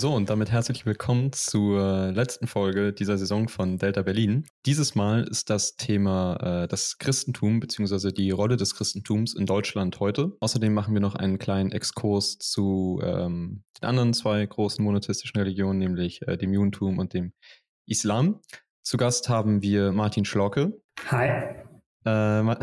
So, und damit herzlich willkommen zur letzten Folge dieser Saison von Delta Berlin. Dieses Mal ist das Thema äh, das Christentum bzw. die Rolle des Christentums in Deutschland heute. Außerdem machen wir noch einen kleinen Exkurs zu ähm, den anderen zwei großen monotheistischen Religionen, nämlich äh, dem Judentum und dem Islam. Zu Gast haben wir Martin Schlorke. Hi. Äh,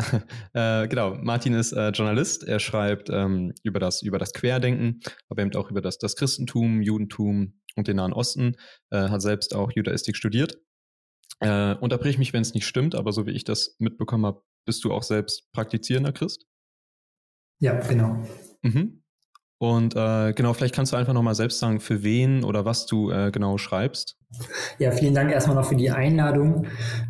äh, genau, Martin ist äh, Journalist. Er schreibt ähm, über, das, über das Querdenken, aber eben auch über das, das Christentum, Judentum und den Nahen Osten. Äh, hat selbst auch Judaistik studiert. Äh, unterbrich mich, wenn es nicht stimmt, aber so wie ich das mitbekommen habe, bist du auch selbst praktizierender Christ? Ja, genau. Mhm. Und äh, genau, vielleicht kannst du einfach nochmal selbst sagen, für wen oder was du äh, genau schreibst. Ja, vielen Dank erstmal noch für die Einladung.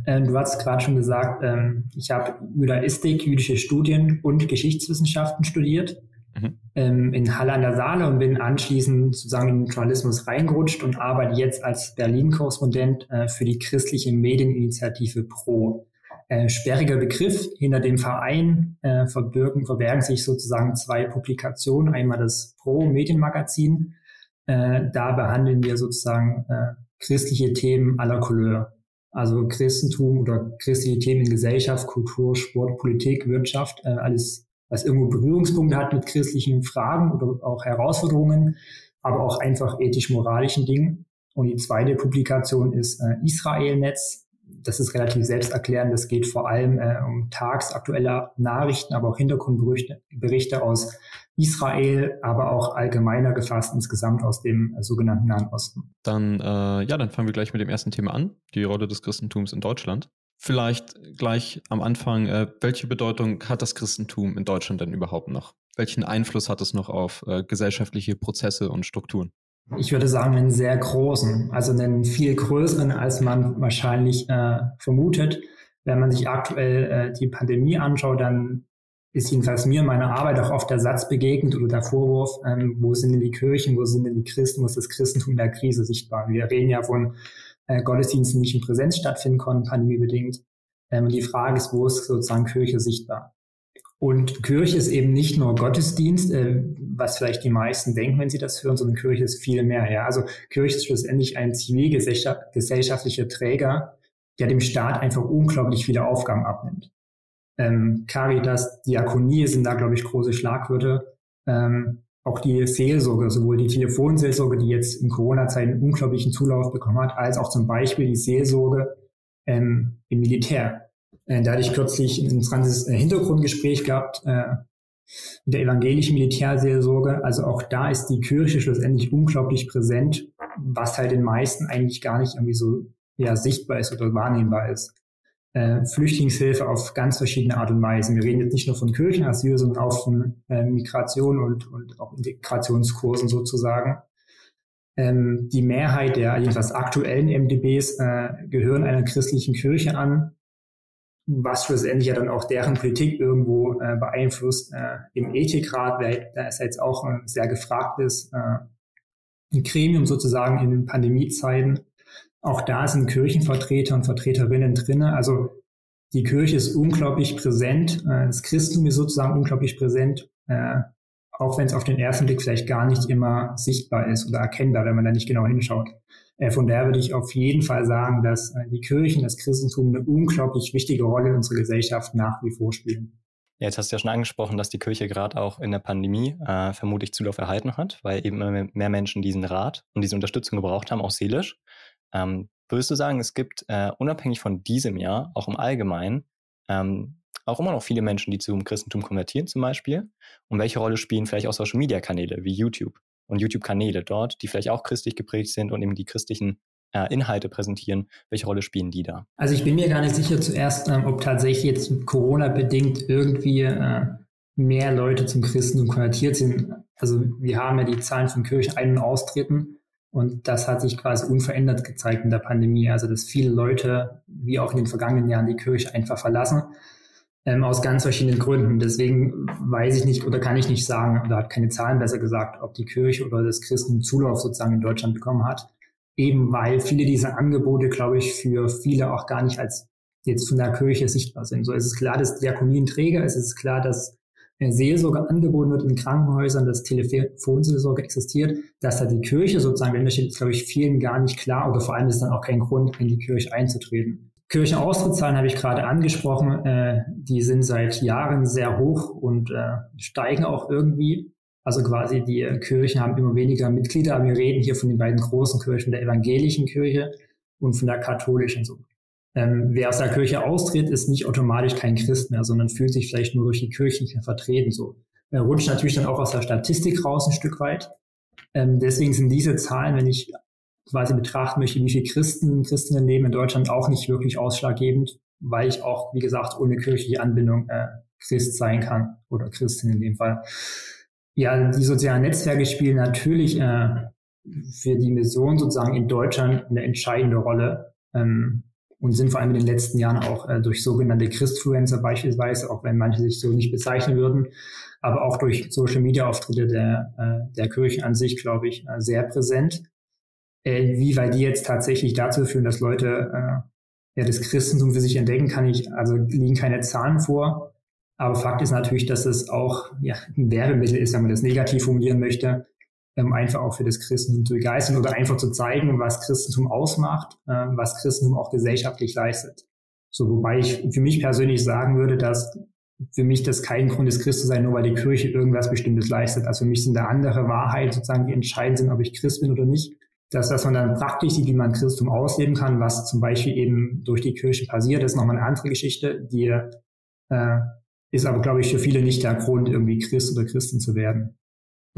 Ähm, du hast gerade schon gesagt, ähm, ich habe Judaistik, jüdische Studien und Geschichtswissenschaften studiert mhm. ähm, in Halle an der Saale und bin anschließend sozusagen in den Journalismus reingerutscht und arbeite jetzt als Berlin-Korrespondent äh, für die christliche Medieninitiative Pro äh, sperriger Begriff. Hinter dem Verein äh, verbirgen, verbergen sich sozusagen zwei Publikationen. Einmal das Pro-Medienmagazin. Äh, da behandeln wir sozusagen äh, christliche Themen aller Couleur. Also Christentum oder christliche Themen in Gesellschaft, Kultur, Sport, Politik, Wirtschaft, äh, alles, was irgendwo Berührungspunkte hat mit christlichen Fragen oder auch Herausforderungen, aber auch einfach ethisch-moralischen Dingen. Und die zweite Publikation ist äh, Israel-Netz, das ist relativ selbsterklärend. Es geht vor allem äh, um tagsaktuelle Nachrichten, aber auch Hintergrundberichte Berichte aus Israel, aber auch allgemeiner gefasst insgesamt aus dem äh, sogenannten Nahen Osten. Dann, äh, ja, dann fangen wir gleich mit dem ersten Thema an, die Rolle des Christentums in Deutschland. Vielleicht gleich am Anfang, äh, welche Bedeutung hat das Christentum in Deutschland denn überhaupt noch? Welchen Einfluss hat es noch auf äh, gesellschaftliche Prozesse und Strukturen? Ich würde sagen, einen sehr großen, also einen viel größeren, als man wahrscheinlich äh, vermutet. Wenn man sich aktuell äh, die Pandemie anschaut, dann ist jedenfalls mir in meiner Arbeit auch oft der Satz begegnet oder der Vorwurf, ähm, wo sind denn die Kirchen, wo sind denn die Christen, wo ist das Christentum in der Krise sichtbar? Wir reden ja von äh, Gottesdiensten, die nicht in Präsenz stattfinden konnten, pandemiebedingt. Ähm, die Frage ist, wo ist sozusagen Kirche sichtbar? Und Kirche ist eben nicht nur Gottesdienst, äh, was vielleicht die meisten denken, wenn sie das hören, sondern Kirche ist viel mehr. Ja, also Kirche ist schlussendlich ein zivilgesellschaftlicher Träger, der dem Staat einfach unglaublich viele Aufgaben abnimmt. Ähm, Caritas, Diakonie sind da, glaube ich, große Schlagwörter. Ähm, auch die Seelsorge, sowohl die Telefonseelsorge, die jetzt in Corona-Zeiten unglaublichen Zulauf bekommen hat, als auch zum Beispiel die Seelsorge ähm, im Militär. Äh, da hatte ich kürzlich ein interessantes äh, Hintergrundgespräch gehabt äh, mit der evangelischen Militärseelsorge. Also auch da ist die Kirche schlussendlich unglaublich präsent, was halt den meisten eigentlich gar nicht irgendwie so ja, sichtbar ist oder wahrnehmbar ist. Äh, Flüchtlingshilfe auf ganz verschiedene Art und Weise. Wir reden jetzt nicht nur von Kirchenasyl, sondern auch von Migration und, und auch Integrationskursen sozusagen. Ähm, die Mehrheit der jedenfalls aktuellen MDBs äh, gehören einer christlichen Kirche an was schlussendlich ja dann auch deren Politik irgendwo äh, beeinflusst. Äh, Im Ethikrat, da ist jetzt auch ein sehr gefragtes äh, Gremium sozusagen in den Pandemiezeiten. Auch da sind Kirchenvertreter und Vertreterinnen drinne. Also die Kirche ist unglaublich präsent, äh, das Christentum ist sozusagen unglaublich präsent, äh, auch wenn es auf den ersten Blick vielleicht gar nicht immer sichtbar ist oder erkennbar, wenn man da nicht genau hinschaut. Äh, von daher würde ich auf jeden Fall sagen, dass äh, die Kirchen, das Christentum eine unglaublich wichtige Rolle in unserer Gesellschaft nach wie vor spielen. Jetzt hast du ja schon angesprochen, dass die Kirche gerade auch in der Pandemie äh, vermutlich Zulauf erhalten hat, weil eben immer mehr Menschen diesen Rat und diese Unterstützung gebraucht haben, auch seelisch. Ähm, würdest du sagen, es gibt äh, unabhängig von diesem Jahr, auch im Allgemeinen, ähm, auch immer noch viele Menschen, die zum Christentum konvertieren zum Beispiel? Und welche Rolle spielen vielleicht auch Social-Media-Kanäle wie YouTube? Und YouTube-Kanäle dort, die vielleicht auch christlich geprägt sind und eben die christlichen äh, Inhalte präsentieren. Welche Rolle spielen die da? Also ich bin mir gar nicht sicher zuerst, ähm, ob tatsächlich jetzt Corona-bedingt irgendwie äh, mehr Leute zum Christentum konvertiert sind. Also wir haben ja die Zahlen von Kirchen ein- und austreten und das hat sich quasi unverändert gezeigt in der Pandemie. Also dass viele Leute, wie auch in den vergangenen Jahren, die Kirche einfach verlassen ähm, aus ganz verschiedenen Gründen. Deswegen weiß ich nicht oder kann ich nicht sagen, oder hat keine Zahlen besser gesagt, ob die Kirche oder das Christen Zulauf sozusagen in Deutschland bekommen hat. Eben weil viele dieser Angebote, glaube ich, für viele auch gar nicht als jetzt von der Kirche sichtbar sind. So es ist klar, dass Diakonie ein Träger ist, es ist klar, dass Seelsorge angeboten wird in Krankenhäusern, dass Telefonseelsorge existiert, dass da die Kirche sozusagen dahinter steht, ist, glaube ich, vielen gar nicht klar oder vor allem ist dann auch kein Grund, in die Kirche einzutreten. Kirchenaustrittszahlen habe ich gerade angesprochen, äh, die sind seit Jahren sehr hoch und äh, steigen auch irgendwie. Also quasi die Kirchen haben immer weniger Mitglieder, aber wir reden hier von den beiden großen Kirchen, der evangelischen Kirche und von der katholischen. So. Ähm, wer aus der Kirche austritt, ist nicht automatisch kein Christ mehr, sondern fühlt sich vielleicht nur durch die Kirche nicht mehr vertreten. So. Er rutscht natürlich dann auch aus der Statistik raus ein Stück weit. Ähm, deswegen sind diese Zahlen, wenn ich quasi betrachten möchte, wie viele Christen, Christinnen leben in Deutschland, auch nicht wirklich ausschlaggebend, weil ich auch, wie gesagt, ohne kirchliche Anbindung äh, Christ sein kann oder Christin in dem Fall. Ja, die sozialen Netzwerke spielen natürlich äh, für die Mission sozusagen in Deutschland eine entscheidende Rolle ähm, und sind vor allem in den letzten Jahren auch äh, durch sogenannte Christfluencer beispielsweise, auch wenn manche sich so nicht bezeichnen würden, aber auch durch Social-Media-Auftritte der, äh, der Kirchen an sich, glaube ich, äh, sehr präsent. Äh, wie weit die jetzt tatsächlich dazu führen, dass Leute äh, ja, das Christentum für sich entdecken, kann ich, also liegen keine Zahlen vor. Aber Fakt ist natürlich, dass es auch ja, ein Werbemittel ist, wenn man das negativ formulieren möchte, ähm, einfach auch für das Christentum zu begeistern oder einfach zu zeigen, was Christentum ausmacht, äh, was Christentum auch gesellschaftlich leistet. So, wobei ich für mich persönlich sagen würde, dass für mich das kein Grund ist, Christ zu sein, nur weil die Kirche irgendwas Bestimmtes leistet. Also für mich sind da andere Wahrheiten sozusagen, die entscheidend sind, ob ich Christ bin oder nicht. Das, was man dann praktisch sieht, wie man Christum ausleben kann, was zum Beispiel eben durch die Kirche passiert, ist nochmal eine andere Geschichte, die äh, ist aber, glaube ich, für viele nicht der Grund, irgendwie Christ oder Christin zu werden.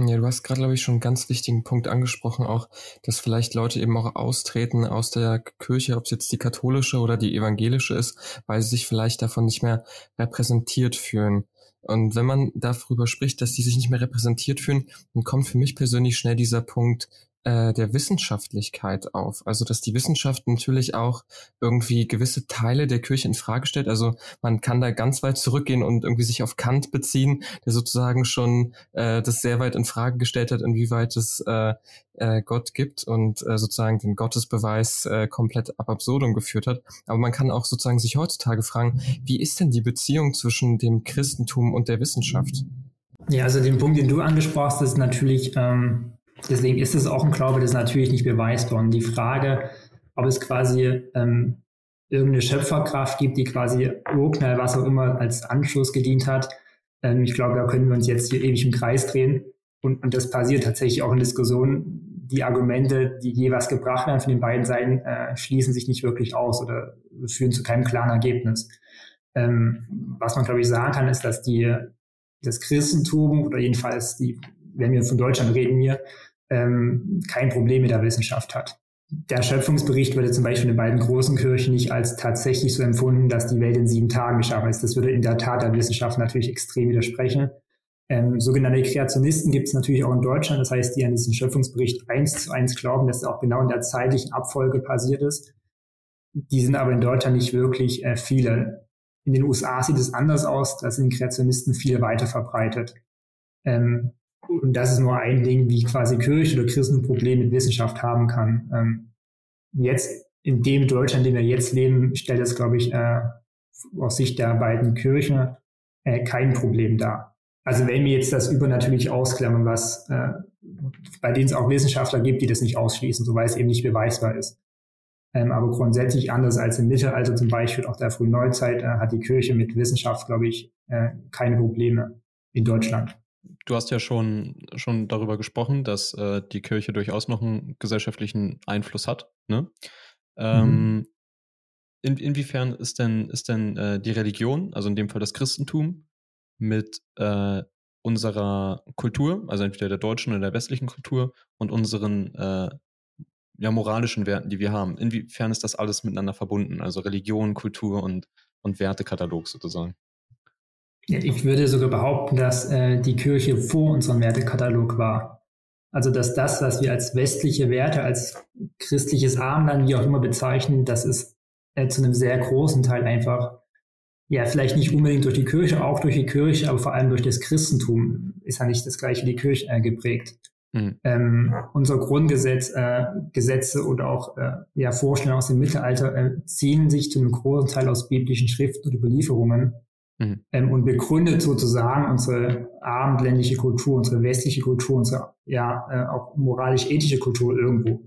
Ja, du hast gerade, glaube ich, schon einen ganz wichtigen Punkt angesprochen, auch, dass vielleicht Leute eben auch austreten aus der Kirche, ob es jetzt die katholische oder die evangelische ist, weil sie sich vielleicht davon nicht mehr repräsentiert fühlen. Und wenn man darüber spricht, dass die sich nicht mehr repräsentiert fühlen, dann kommt für mich persönlich schnell dieser Punkt, äh, der Wissenschaftlichkeit auf. Also dass die Wissenschaft natürlich auch irgendwie gewisse Teile der Kirche in Frage stellt. Also man kann da ganz weit zurückgehen und irgendwie sich auf Kant beziehen, der sozusagen schon äh, das sehr weit in Frage gestellt hat, inwieweit es äh, äh, Gott gibt und äh, sozusagen den Gottesbeweis äh, komplett ab absurdum geführt hat. Aber man kann auch sozusagen sich heutzutage fragen, wie ist denn die Beziehung zwischen dem Christentum und der Wissenschaft? Ja, also den Punkt, den du angesprochen hast, ist natürlich ähm, Deswegen ist es auch ein Glaube, das ist natürlich nicht beweisbar. Und die Frage, ob es quasi ähm, irgendeine Schöpferkraft gibt, die quasi Urknall, was auch immer, als Anschluss gedient hat, ähm, ich glaube, da können wir uns jetzt hier ewig im Kreis drehen. Und, und das passiert tatsächlich auch in Diskussionen. Die Argumente, die jeweils gebracht werden von den beiden Seiten, äh, schließen sich nicht wirklich aus oder führen zu keinem klaren Ergebnis. Ähm, was man, glaube ich, sagen kann, ist, dass die, das Christentum oder jedenfalls die, wenn wir von Deutschland reden hier, ähm, kein Problem mit der Wissenschaft hat. Der Schöpfungsbericht würde zum Beispiel in den beiden großen Kirchen nicht als tatsächlich so empfunden, dass die Welt in sieben Tagen geschaffen ist. Das würde in der Tat der Wissenschaft natürlich extrem widersprechen. Ähm, sogenannte Kreationisten gibt es natürlich auch in Deutschland. Das heißt, die an diesen Schöpfungsbericht eins zu eins glauben, dass er auch genau in der zeitlichen Abfolge passiert ist. Die sind aber in Deutschland nicht wirklich äh, viele. In den USA sieht es anders aus. Da sind Kreationisten viel weiter verbreitet. Ähm, und das ist nur ein Ding, wie quasi Kirche oder Christen ein Problem mit Wissenschaft haben kann. Ähm, jetzt, in dem Deutschland, in dem wir jetzt leben, stellt das, glaube ich, äh, aus Sicht der beiden Kirchen äh, kein Problem dar. Also wenn wir jetzt das übernatürlich ausklammern, was äh, bei denen es auch Wissenschaftler gibt, die das nicht ausschließen, so weil es eben nicht beweisbar ist. Ähm, aber grundsätzlich anders als im Mittelalter zum Beispiel, auch der frühen Neuzeit, äh, hat die Kirche mit Wissenschaft, glaube ich, äh, keine Probleme in Deutschland du hast ja schon, schon darüber gesprochen, dass äh, die Kirche durchaus noch einen gesellschaftlichen Einfluss hat. Ne? Ähm, mhm. in, inwiefern ist denn, ist denn äh, die Religion, also in dem Fall das Christentum, mit äh, unserer Kultur, also entweder der deutschen oder der westlichen Kultur und unseren äh, ja, moralischen Werten, die wir haben, inwiefern ist das alles miteinander verbunden? Also Religion, Kultur und, und Wertekatalog sozusagen. Ich würde sogar behaupten, dass äh, die Kirche vor unserem Wertekatalog war. Also dass das, was wir als westliche Werte, als christliches Armland, wie auch immer bezeichnen, das ist äh, zu einem sehr großen Teil einfach, ja, vielleicht nicht unbedingt durch die Kirche, auch durch die Kirche, aber vor allem durch das Christentum ist ja nicht das gleiche wie die Kirche äh, geprägt. Mhm. Ähm, unser Grundgesetz, äh, Gesetze oder auch äh, ja, Vorstellungen aus dem Mittelalter äh, ziehen sich zu einem großen Teil aus biblischen Schriften und Überlieferungen mhm. ähm, und begründet sozusagen unsere abendländische Kultur, unsere westliche Kultur, unsere ja äh, auch moralisch-ethische Kultur irgendwo.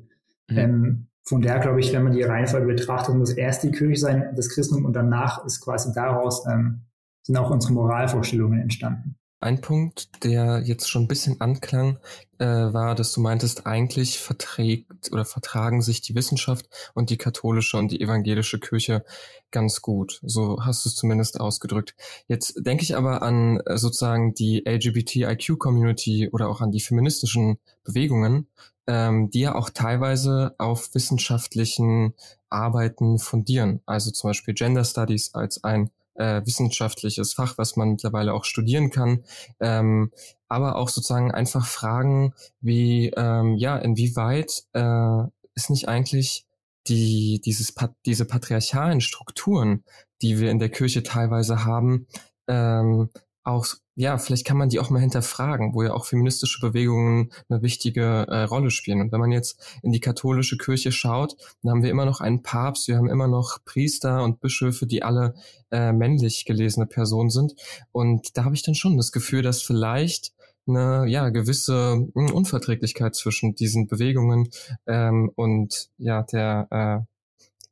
Mhm. Ähm, von daher glaube ich, wenn man die Reihenfolge betrachtet, muss erst die Kirche sein, das Christentum und danach ist quasi daraus ähm, sind auch unsere Moralvorstellungen entstanden. Ein Punkt, der jetzt schon ein bisschen anklang, äh, war, dass du meintest, eigentlich verträgt oder vertragen sich die Wissenschaft und die katholische und die evangelische Kirche ganz gut. So hast du es zumindest ausgedrückt. Jetzt denke ich aber an äh, sozusagen die LGBTIQ-Community oder auch an die feministischen Bewegungen, ähm, die ja auch teilweise auf wissenschaftlichen Arbeiten fundieren. Also zum Beispiel Gender Studies als ein äh, wissenschaftliches Fach, was man mittlerweile auch studieren kann, ähm, aber auch sozusagen einfach Fragen wie, ähm, ja, inwieweit äh, ist nicht eigentlich die, dieses, diese patriarchalen Strukturen, die wir in der Kirche teilweise haben, ähm, auch ja, vielleicht kann man die auch mal hinterfragen, wo ja auch feministische Bewegungen eine wichtige äh, Rolle spielen. Und wenn man jetzt in die katholische Kirche schaut, dann haben wir immer noch einen Papst, wir haben immer noch Priester und Bischöfe, die alle äh, männlich gelesene Personen sind. Und da habe ich dann schon das Gefühl, dass vielleicht eine ja gewisse hm, Unverträglichkeit zwischen diesen Bewegungen ähm, und ja der äh,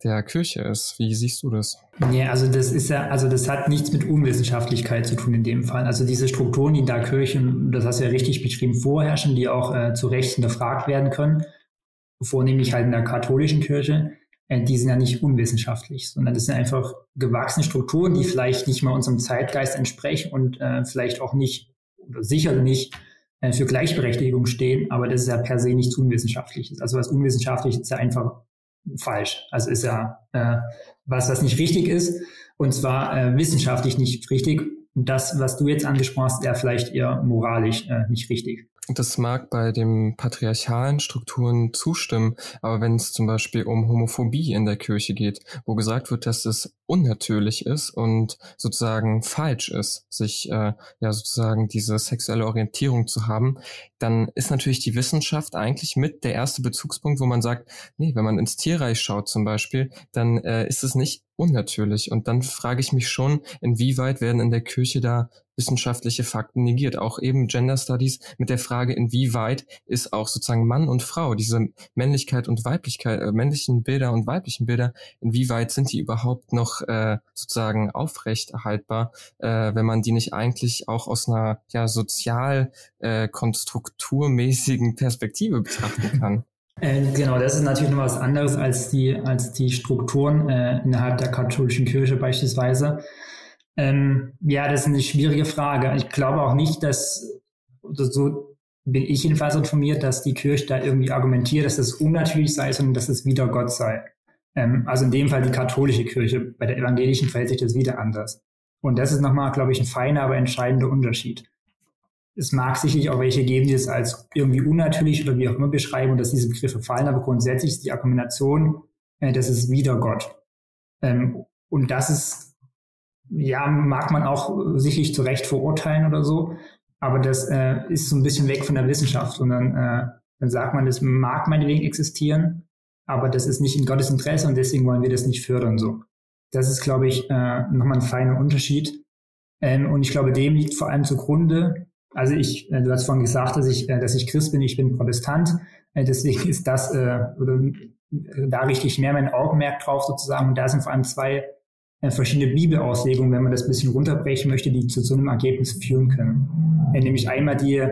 der Kirche ist. Wie siehst du das? Ja, also das ist ja, also das hat nichts mit Unwissenschaftlichkeit zu tun in dem Fall. Also diese Strukturen, die in der Kirche, das hast du ja richtig beschrieben, vorherrschen, die auch äh, zu Recht hinterfragt werden können, vornehmlich halt in der katholischen Kirche, äh, die sind ja nicht unwissenschaftlich, sondern das sind einfach gewachsene Strukturen, die vielleicht nicht mal unserem Zeitgeist entsprechen und äh, vielleicht auch nicht, oder sicher nicht äh, für Gleichberechtigung stehen, aber das ist ja per se nichts Unwissenschaftliches. Also was unwissenschaftlich ist ja einfach falsch. Also ist ja äh, was, was nicht richtig ist, und zwar äh, wissenschaftlich nicht richtig. Und das, was du jetzt angesprochen hast, ja vielleicht eher moralisch äh, nicht richtig. Das mag bei den patriarchalen Strukturen zustimmen, aber wenn es zum Beispiel um Homophobie in der Kirche geht, wo gesagt wird, dass es unnatürlich ist und sozusagen falsch ist, sich äh, ja sozusagen diese sexuelle Orientierung zu haben, dann ist natürlich die Wissenschaft eigentlich mit der erste Bezugspunkt, wo man sagt, nee, wenn man ins Tierreich schaut zum Beispiel, dann äh, ist es nicht unnatürlich. Und dann frage ich mich schon, inwieweit werden in der Kirche da wissenschaftliche Fakten negiert. Auch eben Gender Studies mit der Frage, inwieweit ist auch sozusagen Mann und Frau, diese Männlichkeit und Weiblichkeit, äh, männlichen Bilder und weiblichen Bilder, inwieweit sind die überhaupt noch äh, sozusagen aufrechterhaltbar, äh, wenn man die nicht eigentlich auch aus einer ja sozial äh, konstrukturmäßigen Perspektive betrachten kann. Äh, genau, das ist natürlich noch was anderes als die, als die Strukturen äh, innerhalb der katholischen Kirche beispielsweise. Ähm, ja, das ist eine schwierige Frage. Ich glaube auch nicht, dass, so bin ich jedenfalls informiert, dass die Kirche da irgendwie argumentiert, dass das unnatürlich sei, sondern dass es wieder Gott sei. Ähm, also in dem Fall die katholische Kirche. Bei der evangelischen verhält sich das wieder anders. Und das ist nochmal, glaube ich, ein feiner, aber entscheidender Unterschied. Es mag sicherlich auch welche geben, die es als irgendwie unnatürlich oder wie auch immer beschreiben und dass diese Begriffe fallen, aber grundsätzlich ist die Argumentation, äh, das ist wieder Gott. Ähm, und das ist ja, mag man auch sicherlich zu Recht verurteilen oder so, aber das äh, ist so ein bisschen weg von der Wissenschaft, sondern äh, dann sagt man, das mag meinetwegen existieren, aber das ist nicht in Gottes Interesse und deswegen wollen wir das nicht fördern. So, das ist, glaube ich, äh, nochmal ein feiner Unterschied. Ähm, und ich glaube, dem liegt vor allem zugrunde. Also ich, äh, du hast vorhin gesagt, dass ich, äh, dass ich Christ bin, ich bin Protestant. Äh, deswegen ist das äh, oder da richte ich mehr mein Augenmerk drauf sozusagen. Und da sind vor allem zwei verschiedene Bibelauslegungen, wenn man das ein bisschen runterbrechen möchte, die zu so einem Ergebnis führen können. Nämlich einmal die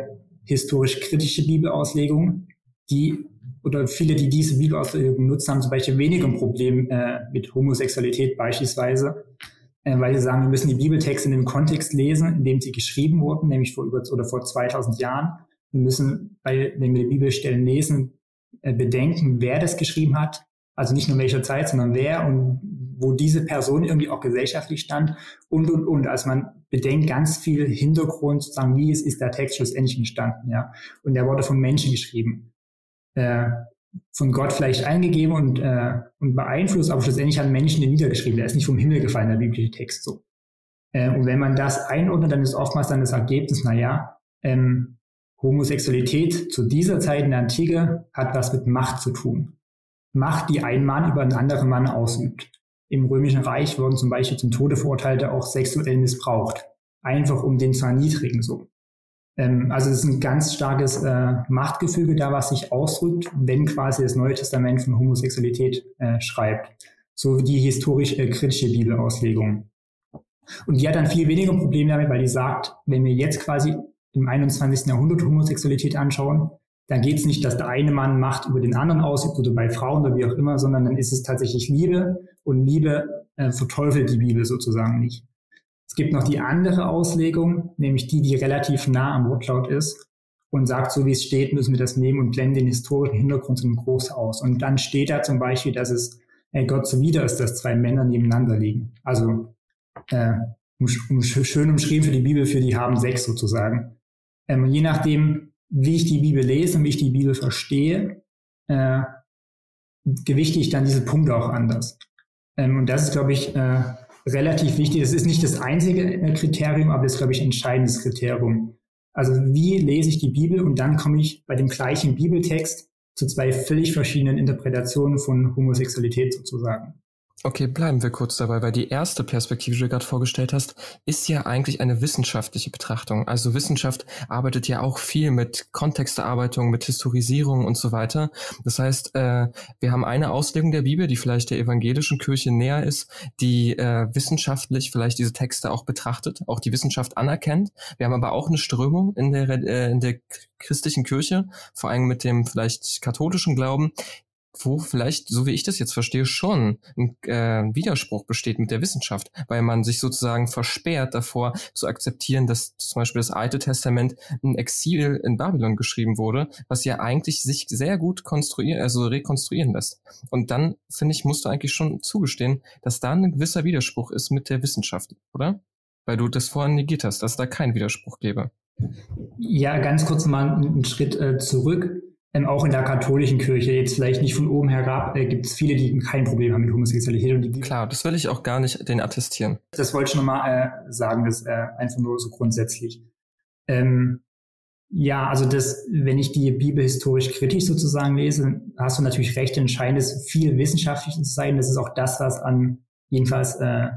historisch-kritische Bibelauslegung, die oder viele, die diese Bibelauslegung nutzen, haben zum Beispiel weniger ein Problem mit Homosexualität beispielsweise, weil sie sagen, wir müssen die Bibeltexte in dem Kontext lesen, in dem sie geschrieben wurden, nämlich vor über oder vor 2000 Jahren. Wir müssen, wenn wir die Bibelstellen lesen, äh, bedenken, wer das geschrieben hat, also nicht nur welcher Zeit, sondern wer und wo diese Person irgendwie auch gesellschaftlich stand und, und, und. Also man bedenkt ganz viel Hintergrund, sozusagen, wie ist, ist der Text schlussendlich entstanden, ja. Und der wurde von Menschen geschrieben. Äh, von Gott vielleicht eingegeben und, äh, und beeinflusst, aber schlussendlich hat Menschen den niedergeschrieben. Der ist nicht vom Himmel gefallen, der biblische Text so. Äh, und wenn man das einordnet, dann ist oftmals dann das Ergebnis, na ja, ähm, Homosexualität zu dieser Zeit in der Antike hat was mit Macht zu tun. Macht, die ein Mann über einen anderen Mann ausübt. im Römischen Reich wurden zum Beispiel zum Tode Verurteilte auch sexuell missbraucht. Einfach um den zu erniedrigen, so. Ähm, also es ist ein ganz starkes äh, Machtgefüge da, was sich ausdrückt, wenn quasi das Neue Testament von Homosexualität äh, schreibt. So wie die historisch-kritische äh, Bibelauslegung. Und die hat dann viel weniger Probleme damit, weil die sagt, wenn wir jetzt quasi im 21. Jahrhundert Homosexualität anschauen, dann geht es nicht, dass der eine Mann Macht über den anderen ausübt oder bei Frauen oder wie auch immer, sondern dann ist es tatsächlich Liebe und Liebe äh, verteufelt die Bibel sozusagen nicht. Es gibt noch die andere Auslegung, nämlich die, die relativ nah am Wortlaut ist und sagt, so wie es steht, müssen wir das nehmen und blenden den historischen Hintergrund so groß aus. Und dann steht da zum Beispiel, dass es äh, Gott zuwider ist, dass zwei Männer nebeneinander liegen. Also äh, um, um, schön umschrieben für die Bibel, für die haben Sex sozusagen. Ähm, je nachdem, wie ich die Bibel lese und wie ich die Bibel verstehe, äh, gewichte ich dann diese Punkte auch anders. Ähm, und das ist, glaube ich, äh, relativ wichtig. Das ist nicht das einzige äh, Kriterium, aber das ist, glaube ich, ein entscheidendes Kriterium. Also wie lese ich die Bibel und dann komme ich bei dem gleichen Bibeltext zu zwei völlig verschiedenen Interpretationen von Homosexualität sozusagen. Okay, bleiben wir kurz dabei, weil die erste Perspektive, die du gerade vorgestellt hast, ist ja eigentlich eine wissenschaftliche Betrachtung. Also Wissenschaft arbeitet ja auch viel mit Kontextarbeitung, mit Historisierung und so weiter. Das heißt, äh, wir haben eine Auslegung der Bibel, die vielleicht der evangelischen Kirche näher ist, die äh, wissenschaftlich vielleicht diese Texte auch betrachtet, auch die Wissenschaft anerkennt. Wir haben aber auch eine Strömung in der, äh, in der christlichen Kirche, vor allem mit dem vielleicht katholischen Glauben, wo vielleicht, so wie ich das jetzt verstehe, schon ein äh, Widerspruch besteht mit der Wissenschaft, weil man sich sozusagen versperrt davor zu akzeptieren, dass zum Beispiel das Alte Testament ein Exil in Babylon geschrieben wurde, was ja eigentlich sich sehr gut konstruieren, also rekonstruieren lässt. Und dann, finde ich, musst du eigentlich schon zugestehen, dass da ein gewisser Widerspruch ist mit der Wissenschaft, oder? Weil du das vorhin negiert hast, dass da kein Widerspruch gäbe. Ja, ganz kurz mal einen Schritt äh, zurück ähm, auch in der katholischen Kirche, jetzt vielleicht nicht von oben herab, äh, gibt es viele, die kein Problem haben mit Homosexualität. Und die, Klar, das will ich auch gar nicht den attestieren. Das wollte ich nochmal äh, sagen, das äh, einfach nur so grundsätzlich. Ähm, ja, also das, wenn ich die Bibel historisch kritisch sozusagen lese, hast du natürlich recht, entscheidend ist viel wissenschaftlich zu sein. Das ist auch das, was an jedenfalls äh,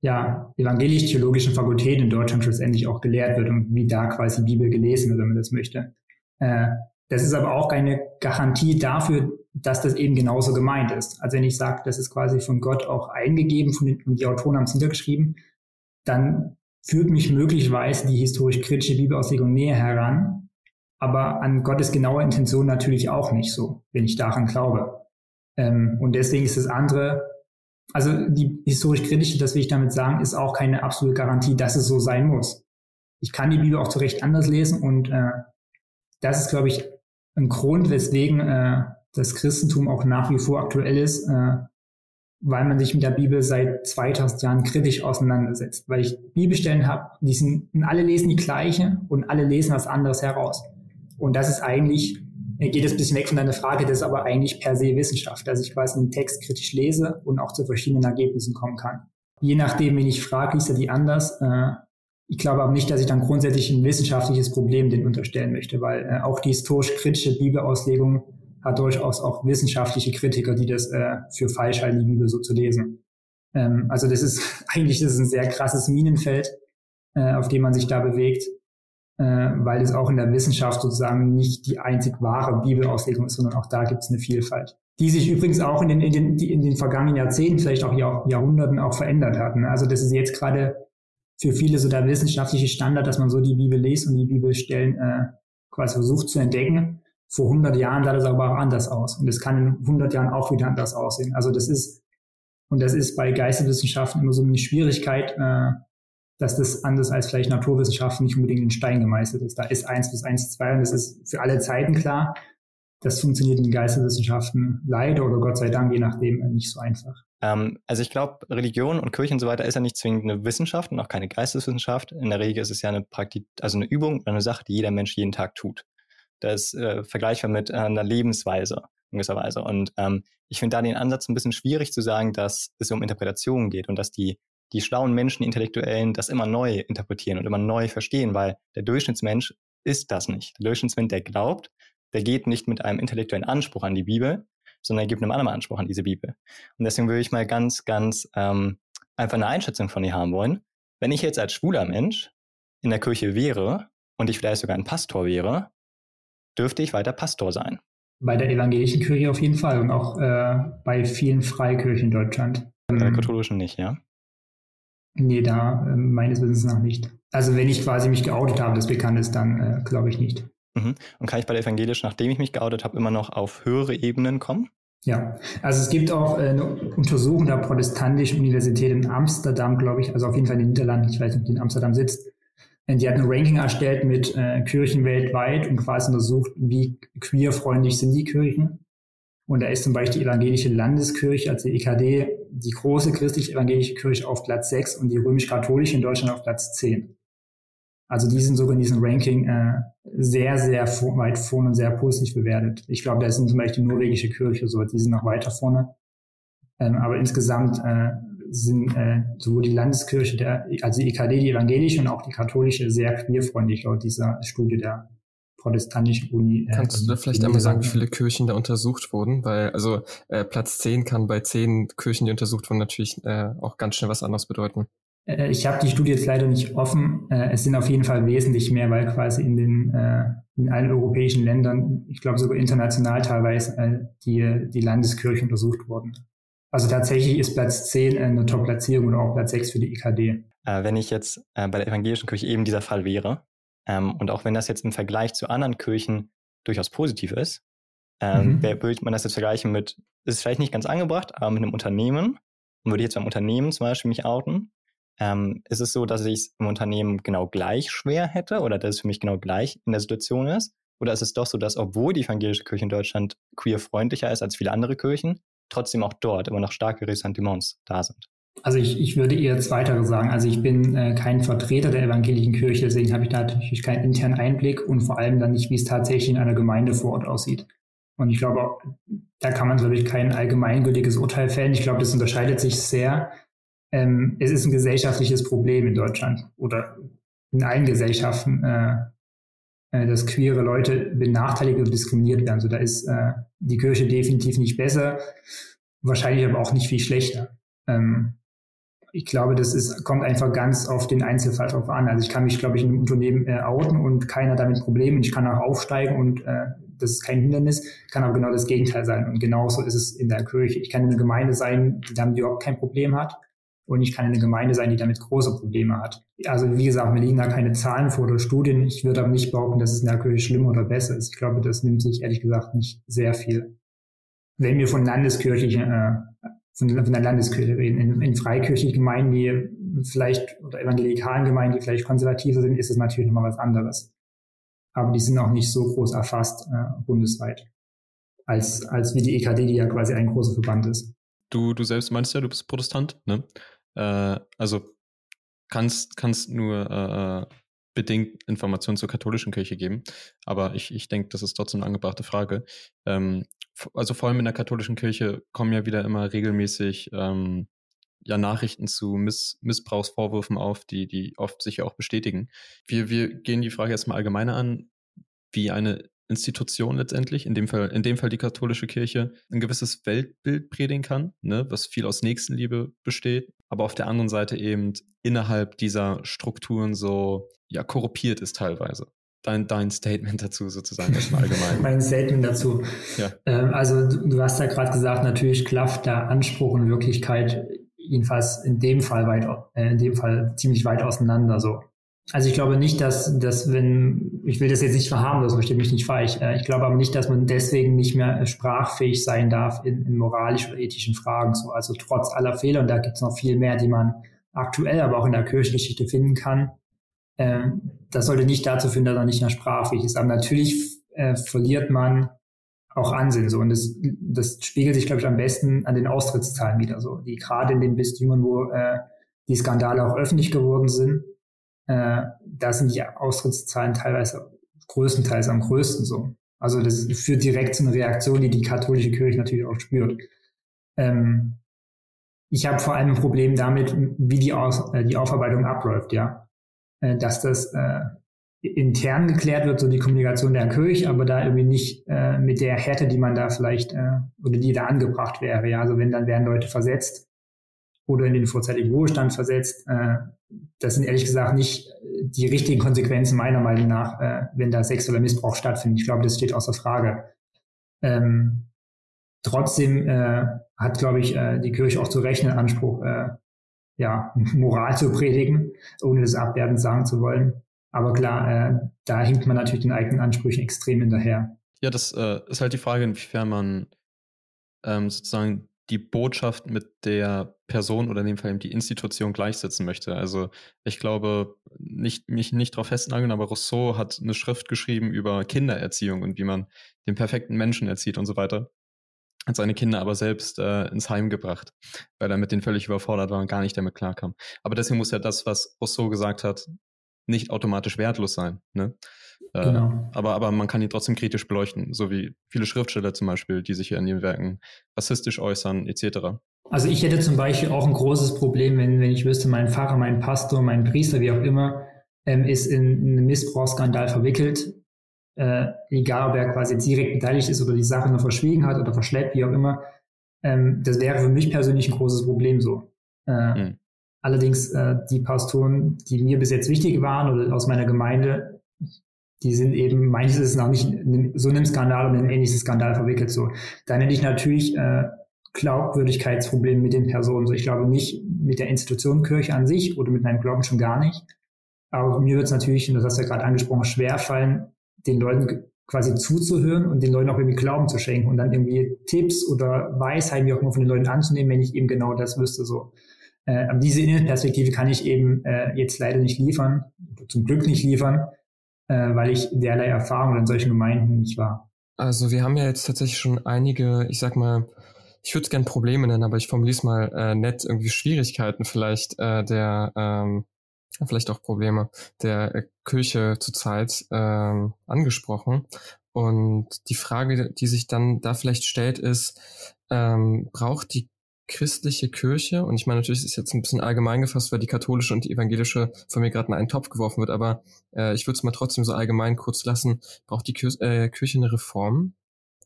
ja, evangelisch-theologischen Fakultäten in Deutschland schlussendlich auch gelehrt wird und wie da quasi Bibel gelesen wird, wenn man das möchte. Äh, das ist aber auch keine Garantie dafür, dass das eben genauso gemeint ist. Also wenn ich sage, das ist quasi von Gott auch eingegeben den, und die Autoren haben es niedergeschrieben, dann führt mich möglicherweise die historisch-kritische Bibelauslegung näher heran, aber an Gottes genaue Intention natürlich auch nicht so, wenn ich daran glaube. Ähm, und deswegen ist das andere, also die historisch-kritische, das will ich damit sagen, ist auch keine absolute Garantie, dass es so sein muss. Ich kann die Bibel auch zu Recht anders lesen und äh, das ist, glaube ich, ein Grund, weswegen äh, das Christentum auch nach wie vor aktuell ist, äh, weil man sich mit der Bibel seit 2000 Jahren kritisch auseinandersetzt. Weil ich Bibelstellen habe, die sind, alle lesen die gleiche und alle lesen was anderes heraus. Und das ist eigentlich, äh, geht es ein bisschen weg von deiner Frage, das ist aber eigentlich per se Wissenschaft, dass ich quasi einen Text kritisch lese und auch zu verschiedenen Ergebnissen kommen kann. Je nachdem, wen ich frage, liest er die anders. Äh, ich glaube aber nicht, dass ich dann grundsätzlich ein wissenschaftliches Problem den unterstellen möchte, weil äh, auch die historisch-kritische Bibelauslegung hat durchaus auch wissenschaftliche Kritiker, die das äh, für falsch halten, die Bibel so zu lesen. Ähm, also das ist eigentlich das ist ein sehr krasses Minenfeld, äh, auf dem man sich da bewegt, äh, weil es auch in der Wissenschaft sozusagen nicht die einzig wahre Bibelauslegung ist, sondern auch da gibt es eine Vielfalt, die sich übrigens auch in den, in den, in den vergangenen Jahrzehnten, vielleicht auch Jahr, Jahrhunderten auch verändert hatten. Also das ist jetzt gerade für viele so der wissenschaftliche Standard, dass man so die Bibel liest und die Bibelstellen äh, quasi versucht zu entdecken. Vor 100 Jahren sah das aber auch anders aus. Und es kann in 100 Jahren auch wieder anders aussehen. Also das ist, und das ist bei Geisteswissenschaften immer so eine Schwierigkeit, äh, dass das anders als vielleicht Naturwissenschaften nicht unbedingt in Stein gemeißelt ist. Da ist eins bis eins zwei und das ist für alle Zeiten klar. Das funktioniert in Geisteswissenschaften leider oder Gott sei Dank, je nachdem, nicht so einfach. Ähm, also ich glaube, Religion und Kirche und so weiter ist ja nicht zwingend eine Wissenschaft und auch keine Geisteswissenschaft. In der Regel ist es ja eine Praktik, also eine Übung oder eine Sache, die jeder Mensch jeden Tag tut. Das ist äh, vergleichbar mit einer Lebensweise in gewisser Weise. Und ähm, ich finde da den Ansatz ein bisschen schwierig zu sagen, dass es um Interpretationen geht und dass die, die schlauen Menschen, die Intellektuellen, das immer neu interpretieren und immer neu verstehen, weil der Durchschnittsmensch ist das nicht. Der Durchschnittsmensch, der glaubt, der geht nicht mit einem intellektuellen Anspruch an die Bibel, sondern er gibt einen anderen Anspruch an diese Bibel. Und deswegen würde ich mal ganz, ganz ähm, einfach eine Einschätzung von dir haben wollen. Wenn ich jetzt als schwuler Mensch in der Kirche wäre und ich vielleicht sogar ein Pastor wäre, dürfte ich weiter Pastor sein. Bei der evangelischen Kirche auf jeden Fall und auch äh, bei vielen Freikirchen in Deutschland. Bei der katholischen nicht, ja? Nee, da äh, meines Wissens nach nicht. Also wenn ich quasi mich geoutet habe, das bekannt ist, dann äh, glaube ich nicht. Mhm. Und kann ich bei der evangelischen, nachdem ich mich geoutet habe, immer noch auf höhere Ebenen kommen? Ja, also es gibt auch äh, eine Untersuchung der protestantischen Universität in Amsterdam, glaube ich, also auf jeden Fall in den Niederlanden, ich weiß nicht, ob die in Amsterdam sitzt. Die hat ein Ranking erstellt mit äh, Kirchen weltweit und quasi untersucht, wie queerfreundlich sind die Kirchen. Und da ist zum Beispiel die evangelische Landeskirche, also die EKD, die große christlich-evangelische Kirche auf Platz 6 und die römisch-katholische in Deutschland auf Platz 10. Also die sind sogar in diesem Ranking äh, sehr, sehr weit vorne und sehr positiv bewertet. Ich glaube, da sind zum Beispiel die norwegische Kirche so, die sind noch weiter vorne. Ähm, aber insgesamt äh, sind äh, sowohl die Landeskirche, der, also die EKD, die evangelische und auch die katholische sehr queerfreundlich laut dieser Studie der protestantischen Uni. Äh, Kannst du da vielleicht einmal sagen, wie viele Kirchen da untersucht wurden? Weil also äh, Platz 10 kann bei 10 Kirchen, die untersucht wurden, natürlich äh, auch ganz schnell was anderes bedeuten. Äh, ich habe die Studie jetzt leider nicht offen. Äh, es sind auf jeden Fall wesentlich mehr, weil quasi in den äh, in allen europäischen Ländern, ich glaube sogar international teilweise, die, die Landeskirche untersucht wurden. Also tatsächlich ist Platz 10 eine Top-Platzierung oder auch Platz 6 für die EKD. wenn ich jetzt bei der evangelischen Kirche eben dieser Fall wäre, ähm, und auch wenn das jetzt im Vergleich zu anderen Kirchen durchaus positiv ist, ähm, mhm. würde man das jetzt vergleichen mit, ist vielleicht nicht ganz angebracht, aber mit einem Unternehmen, und würde ich jetzt beim Unternehmen zum Beispiel mich outen, ähm, ist es so, dass ich es im Unternehmen genau gleich schwer hätte oder dass es für mich genau gleich in der Situation ist? Oder ist es doch so, dass obwohl die evangelische Kirche in Deutschland queer-freundlicher ist als viele andere Kirchen, trotzdem auch dort immer noch starke Ressentiments da sind? Also ich, ich würde eher Zweitere sagen. Also ich bin äh, kein Vertreter der evangelischen Kirche, deswegen habe ich da natürlich keinen internen Einblick und vor allem dann nicht, wie es tatsächlich in einer Gemeinde vor Ort aussieht. Und ich glaube, da kann man, glaube ich, kein allgemeingültiges Urteil fällen. Ich glaube, das unterscheidet sich sehr ähm, es ist ein gesellschaftliches Problem in Deutschland oder in allen Gesellschaften, äh, äh, dass queere Leute benachteiligt und diskriminiert werden. So, da ist äh, die Kirche definitiv nicht besser, wahrscheinlich aber auch nicht viel schlechter. Ähm, ich glaube, das ist, kommt einfach ganz auf den Einzelfall drauf an. Also ich kann mich, glaube ich, in einem Unternehmen äh, outen und keiner damit Probleme. Ich kann auch aufsteigen und äh, das ist kein Hindernis, kann aber genau das Gegenteil sein. Und genauso ist es in der Kirche. Ich kann in einer Gemeinde sein, die damit überhaupt kein Problem hat und ich kann eine Gemeinde sein, die damit große Probleme hat. Also wie gesagt, mir liegen da keine Zahlen vor oder Studien. Ich würde aber nicht behaupten, dass es in der Kirche schlimmer oder besser ist. Ich glaube, das nimmt sich ehrlich gesagt nicht sehr viel. Wenn wir von landeskirchlichen, äh, von, von der Landeskirche reden, in, in freikirchlichen Gemeinden, die vielleicht, oder evangelikalen Gemeinden, die vielleicht konservativer sind, ist es natürlich nochmal was anderes. Aber die sind auch nicht so groß erfasst äh, bundesweit, als, als wie die EKD, die ja quasi ein großer Verband ist. Du, du selbst meinst ja, du bist Protestant, ne? Äh, also kannst, kannst nur äh, äh, bedingt Informationen zur katholischen Kirche geben. Aber ich, ich denke, das ist trotzdem eine angebrachte Frage. Ähm, also vor allem in der katholischen Kirche kommen ja wieder immer regelmäßig ähm, ja Nachrichten zu Miss Missbrauchsvorwürfen auf, die, die oft sich auch bestätigen. Wir, wir gehen die Frage erstmal allgemeiner an, wie eine Institution letztendlich, in dem Fall, in dem Fall die katholische Kirche, ein gewisses Weltbild predigen kann, ne, was viel aus Nächstenliebe besteht, aber auf der anderen Seite eben innerhalb dieser Strukturen so ja korruptiert ist teilweise. Dein, dein Statement dazu sozusagen erstmal allgemein. mein Statement dazu. Ja. Ähm, also du, du hast ja gerade gesagt, natürlich klafft der Anspruch und Wirklichkeit jedenfalls in dem Fall weit, äh, in dem Fall ziemlich weit auseinander. So also ich glaube nicht, dass, dass wenn, ich will das jetzt nicht verharmlosen, das verstehe mich nicht falsch. Äh, ich glaube aber nicht, dass man deswegen nicht mehr sprachfähig sein darf in, in moralischen oder ethischen Fragen. So, also trotz aller Fehler, und da gibt es noch viel mehr, die man aktuell, aber auch in der Kirchengeschichte finden kann. Ähm, das sollte nicht dazu führen, dass er nicht mehr sprachfähig ist. Aber natürlich äh, verliert man auch Ansehen. So. Und das, das spiegelt sich, glaube ich, am besten an den Austrittszahlen wieder. So, die gerade in den Bistümern, wo äh, die Skandale auch öffentlich geworden sind, äh, da sind die Austrittszahlen teilweise größtenteils am größten so. Also das führt direkt zu einer Reaktion, die die katholische Kirche natürlich auch spürt. Ähm, ich habe vor allem ein Problem damit, wie die, Aus, äh, die Aufarbeitung abläuft, ja. Äh, dass das äh, intern geklärt wird, so die Kommunikation der Kirche, aber da irgendwie nicht äh, mit der Härte, die man da vielleicht äh, oder die da angebracht wäre. Ja, also wenn dann werden Leute versetzt oder in den vorzeitigen Ruhestand versetzt. Äh, das sind ehrlich gesagt nicht die richtigen Konsequenzen meiner Meinung nach, äh, wenn da sexueller Missbrauch stattfindet. Ich glaube, das steht außer Frage. Ähm, trotzdem äh, hat, glaube ich, äh, die Kirche auch zu Recht einen Anspruch, äh, ja, Moral zu predigen, ohne das abwertend sagen zu wollen. Aber klar, äh, da hinkt man natürlich den eigenen Ansprüchen extrem hinterher. Ja, das äh, ist halt die Frage, inwiefern man ähm, sozusagen die Botschaft mit der Person oder in dem Fall eben die Institution gleichsetzen möchte. Also ich glaube, nicht, mich nicht darauf festnageln, aber Rousseau hat eine Schrift geschrieben über Kindererziehung und wie man den perfekten Menschen erzieht und so weiter. Hat seine Kinder aber selbst äh, ins Heim gebracht, weil er mit denen völlig überfordert war und gar nicht damit klarkam. Aber deswegen muss ja das, was Rousseau gesagt hat, nicht automatisch wertlos sein. Ne? Äh, genau. aber, aber man kann ihn trotzdem kritisch beleuchten, so wie viele Schriftsteller zum Beispiel, die sich hier in ihren Werken rassistisch äußern, etc. Also ich hätte zum Beispiel auch ein großes Problem, wenn, wenn ich wüsste, mein Pfarrer, mein Pastor, mein Priester, wie auch immer, ähm, ist in, in einen Missbrauchsskandal verwickelt. Äh, egal, ob er quasi direkt beteiligt ist oder die Sache nur verschwiegen hat oder verschleppt, wie auch immer. Ähm, das wäre für mich persönlich ein großes Problem so. Äh, mhm. Allerdings äh, die Pastoren, die mir bis jetzt wichtig waren oder aus meiner Gemeinde, die sind eben meines Wissens auch nicht in so einem Skandal und in ein ähnliches Skandal verwickelt. So, dann hätte ich natürlich äh, Glaubwürdigkeitsprobleme mit den Personen. So, ich glaube nicht mit der Institution Kirche an sich oder mit meinem Glauben schon gar nicht. Aber mir wird es natürlich, und das hast du ja gerade angesprochen, schwerfallen, den Leuten quasi zuzuhören und den Leuten auch irgendwie Glauben zu schenken und dann irgendwie Tipps oder Weisheiten, wie auch immer von den Leuten anzunehmen, wenn ich eben genau das wüsste. So. Äh, aber diese Innenperspektive kann ich eben äh, jetzt leider nicht liefern, zum Glück nicht liefern, äh, weil ich derlei Erfahrungen in solchen Gemeinden nicht war. Also wir haben ja jetzt tatsächlich schon einige, ich sag mal, ich würde es gerne Probleme nennen, aber ich formuliere es mal äh, nett, irgendwie Schwierigkeiten vielleicht äh, der, ähm, vielleicht auch Probleme der äh, Kirche zurzeit ähm, angesprochen. Und die Frage, die sich dann da vielleicht stellt, ist, ähm, braucht die christliche Kirche, und ich meine natürlich ist jetzt ein bisschen allgemein gefasst, weil die katholische und die evangelische von mir gerade in einen Topf geworfen wird, aber äh, ich würde es mal trotzdem so allgemein kurz lassen, braucht die Kir äh, Kirche eine Reform,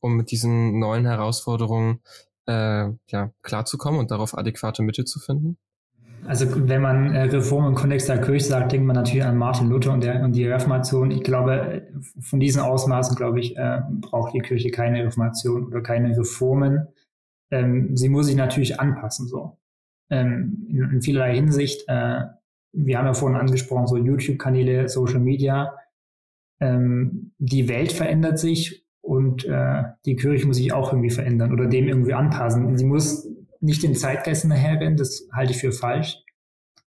um mit diesen neuen Herausforderungen äh, ja, klarzukommen und darauf adäquate Mittel zu finden? Also wenn man äh, Reform im Kontext der Kirche sagt, denkt man natürlich an Martin Luther und, der, und die Reformation. Ich glaube, von diesen Ausmaßen, glaube ich, äh, braucht die Kirche keine Reformation oder keine Reformen ähm, sie muss sich natürlich anpassen, so. Ähm, in, in vielerlei Hinsicht. Äh, wir haben ja vorhin angesprochen, so YouTube-Kanäle, Social Media. Ähm, die Welt verändert sich und äh, die Kirche muss sich auch irgendwie verändern oder dem irgendwie anpassen. Sie muss nicht den Zeitgeist hinterherrennen, das halte ich für falsch.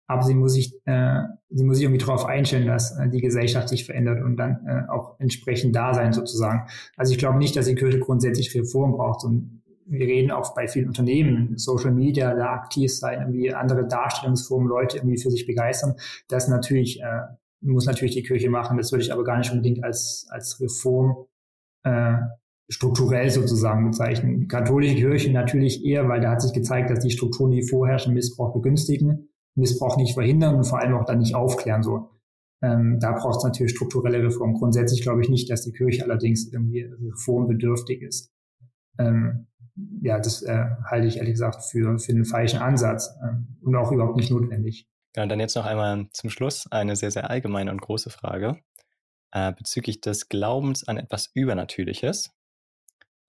Aber sie muss sich, äh, sie muss sich irgendwie darauf einstellen, dass äh, die Gesellschaft sich verändert und dann äh, auch entsprechend da sein sozusagen. Also ich glaube nicht, dass die Kirche grundsätzlich Reform braucht, sondern wir reden auch bei vielen Unternehmen, Social Media, da aktiv sein, irgendwie andere Darstellungsformen, Leute irgendwie für sich begeistern. Das natürlich, äh, muss natürlich die Kirche machen. Das würde ich aber gar nicht unbedingt als, als Reform äh, strukturell sozusagen bezeichnen. Katholische Kirche natürlich eher, weil da hat sich gezeigt, dass die Strukturen, die vorherrschen, Missbrauch begünstigen, Missbrauch nicht verhindern und vor allem auch dann nicht aufklären. So. Ähm, da braucht es natürlich strukturelle Reformen. Grundsätzlich glaube ich nicht, dass die Kirche allerdings irgendwie reformbedürftig ist. Ähm, ja, das äh, halte ich ehrlich gesagt für, für den falschen Ansatz ähm, und auch überhaupt nicht notwendig. Ja, und dann jetzt noch einmal zum Schluss eine sehr, sehr allgemeine und große Frage äh, bezüglich des Glaubens an etwas Übernatürliches.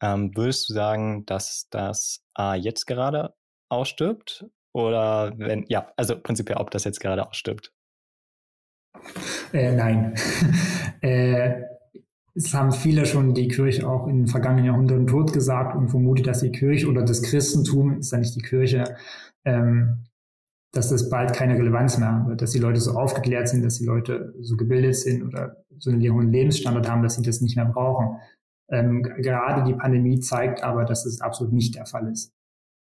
Ähm, würdest du sagen, dass das A jetzt gerade ausstirbt? Oder wenn, ja, also prinzipiell, ob das jetzt gerade ausstirbt? Äh, nein. äh, es haben viele schon die Kirche auch in den vergangenen Jahrhunderten tot gesagt und vermutet, dass die Kirche oder das Christentum, ist ja nicht die Kirche, ähm, dass das bald keine Relevanz mehr haben wird, dass die Leute so aufgeklärt sind, dass die Leute so gebildet sind oder so einen hohen Lebensstandard haben, dass sie das nicht mehr brauchen. Ähm, gerade die Pandemie zeigt aber, dass das absolut nicht der Fall ist.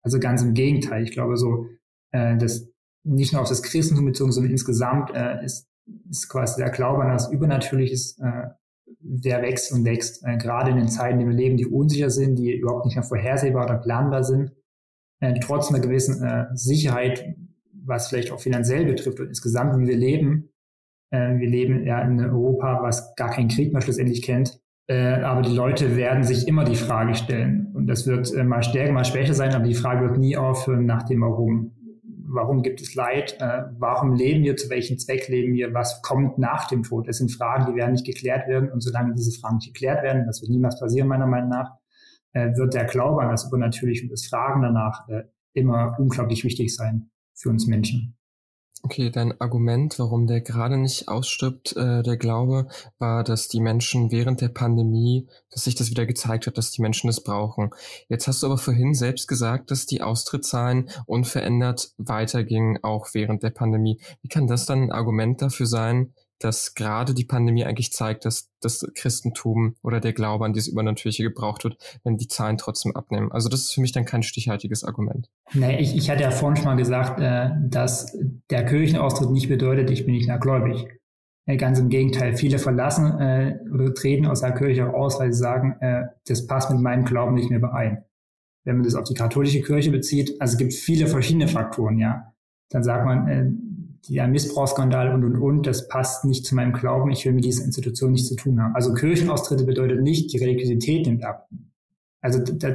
Also ganz im Gegenteil. Ich glaube so, äh, dass nicht nur auf das Christentum bezogen, sondern insgesamt äh, ist, ist quasi der Glaube an das Übernatürliches äh, der wächst und wächst. Äh, gerade in den Zeiten, die wir leben, die unsicher sind, die überhaupt nicht mehr vorhersehbar oder planbar sind, äh, trotz einer gewissen äh, Sicherheit, was vielleicht auch finanziell betrifft und insgesamt, wie wir leben, Äh, wir leben ja in Europa, was gar keinen Krieg mehr schlussendlich kennt. Äh, aber die Leute werden sich immer die Frage stellen. Und das wird äh, mal stärker, mal schwächer sein, aber die Frage wird nie aufhören nach dem Warum. Warum gibt es Leid? Äh, warum leben wir? Zu welchem Zweck leben wir? Was kommt nach dem Tod? Das sind Fragen, die werden nicht geklärt werden. Und solange diese Fragen nicht geklärt werden, das wird niemals passieren, meiner Meinung nach, äh, wird der Glaube an das Übernatürliche und das Fragen danach äh, immer unglaublich wichtig sein für uns Menschen. Okay, dein Argument, warum der gerade nicht ausstirbt, äh, der Glaube, war, dass die Menschen während der Pandemie, dass sich das wieder gezeigt hat, dass die Menschen es brauchen. Jetzt hast du aber vorhin selbst gesagt, dass die Austrittszahlen unverändert weitergingen, auch während der Pandemie. Wie kann das dann ein Argument dafür sein, dass gerade die Pandemie eigentlich zeigt, dass das Christentum oder der Glaube an dieses Übernatürliche gebraucht wird, wenn die Zahlen trotzdem abnehmen. Also das ist für mich dann kein stichhaltiges Argument. Nee, ich, ich hatte ja vorhin schon mal gesagt, äh, dass der Kirchenaustritt nicht bedeutet, ich bin nicht mehr gläubig. Äh, ganz im Gegenteil, viele verlassen äh, oder treten aus der Kirche raus, weil sie sagen, äh, das passt mit meinem Glauben nicht mehr überein. Wenn man das auf die katholische Kirche bezieht, also es gibt viele verschiedene Faktoren, ja. Dann sagt man, äh, der Missbrauchsskandal und, und, und, das passt nicht zu meinem Glauben, ich will mit dieser Institution nichts zu tun haben. Also Kirchenaustritte bedeutet nicht, die Religiosität nimmt ab. Also das,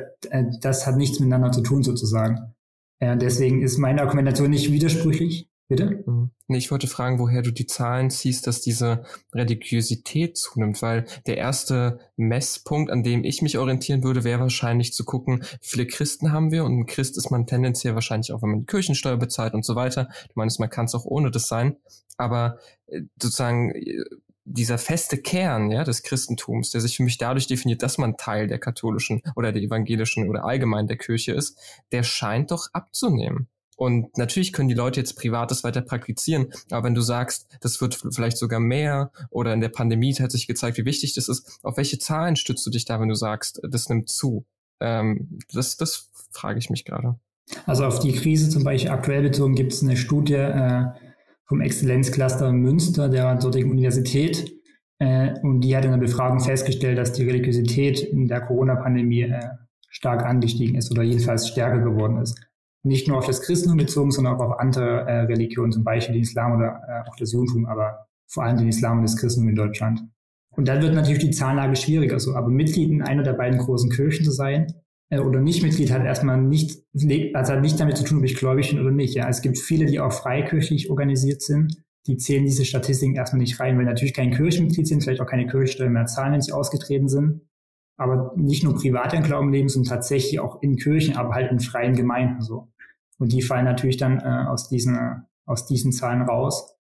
das hat nichts miteinander zu tun sozusagen. Ja, deswegen ist meine Argumentation nicht widersprüchlich. Bitte? Mhm. Nee, ich wollte fragen, woher du die Zahlen ziehst, dass diese Religiosität zunimmt, weil der erste Messpunkt, an dem ich mich orientieren würde, wäre wahrscheinlich zu gucken, wie viele Christen haben wir und ein Christ ist man tendenziell wahrscheinlich auch, wenn man die Kirchensteuer bezahlt und so weiter. Du meinst, man kann es auch ohne das sein, aber äh, sozusagen äh, dieser feste Kern ja, des Christentums, der sich für mich dadurch definiert, dass man Teil der katholischen oder der evangelischen oder allgemein der Kirche ist, der scheint doch abzunehmen. Und natürlich können die Leute jetzt Privates weiter praktizieren, aber wenn du sagst, das wird vielleicht sogar mehr oder in der Pandemie hat sich gezeigt, wie wichtig das ist, auf welche Zahlen stützt du dich da, wenn du sagst, das nimmt zu? Ähm, das, das frage ich mich gerade. Also auf die Krise zum Beispiel aktuell bezogen gibt es eine Studie äh, vom Exzellenzcluster Münster der dortigen Universität äh, und die hat in der Befragung festgestellt, dass die Religiosität in der Corona-Pandemie äh, stark angestiegen ist oder jedenfalls stärker geworden ist nicht nur auf das Christentum bezogen, sondern auch auf andere äh, Religionen, zum Beispiel den Islam oder äh, auch das Judentum, aber vor allem den Islam und das Christentum in Deutschland. Und dann wird natürlich die Zahlenlage schwieriger. So, aber Mitglied in einer der beiden großen Kirchen zu sein äh, oder nicht Mitglied hat erstmal nicht, also hat nicht damit zu tun, ob ich gläubig bin oder nicht. Ja, es gibt viele, die auch freikirchlich organisiert sind. Die zählen diese Statistiken erstmal nicht rein, weil natürlich kein Kirchenmitglied sind, vielleicht auch keine Kirchensteuer mehr zahlen, wenn sie ausgetreten sind. Aber nicht nur privat im Glauben leben, sondern tatsächlich auch in Kirchen, aber halt in freien Gemeinden so. Und die fallen natürlich dann äh, aus, diesen, aus diesen Zahlen raus.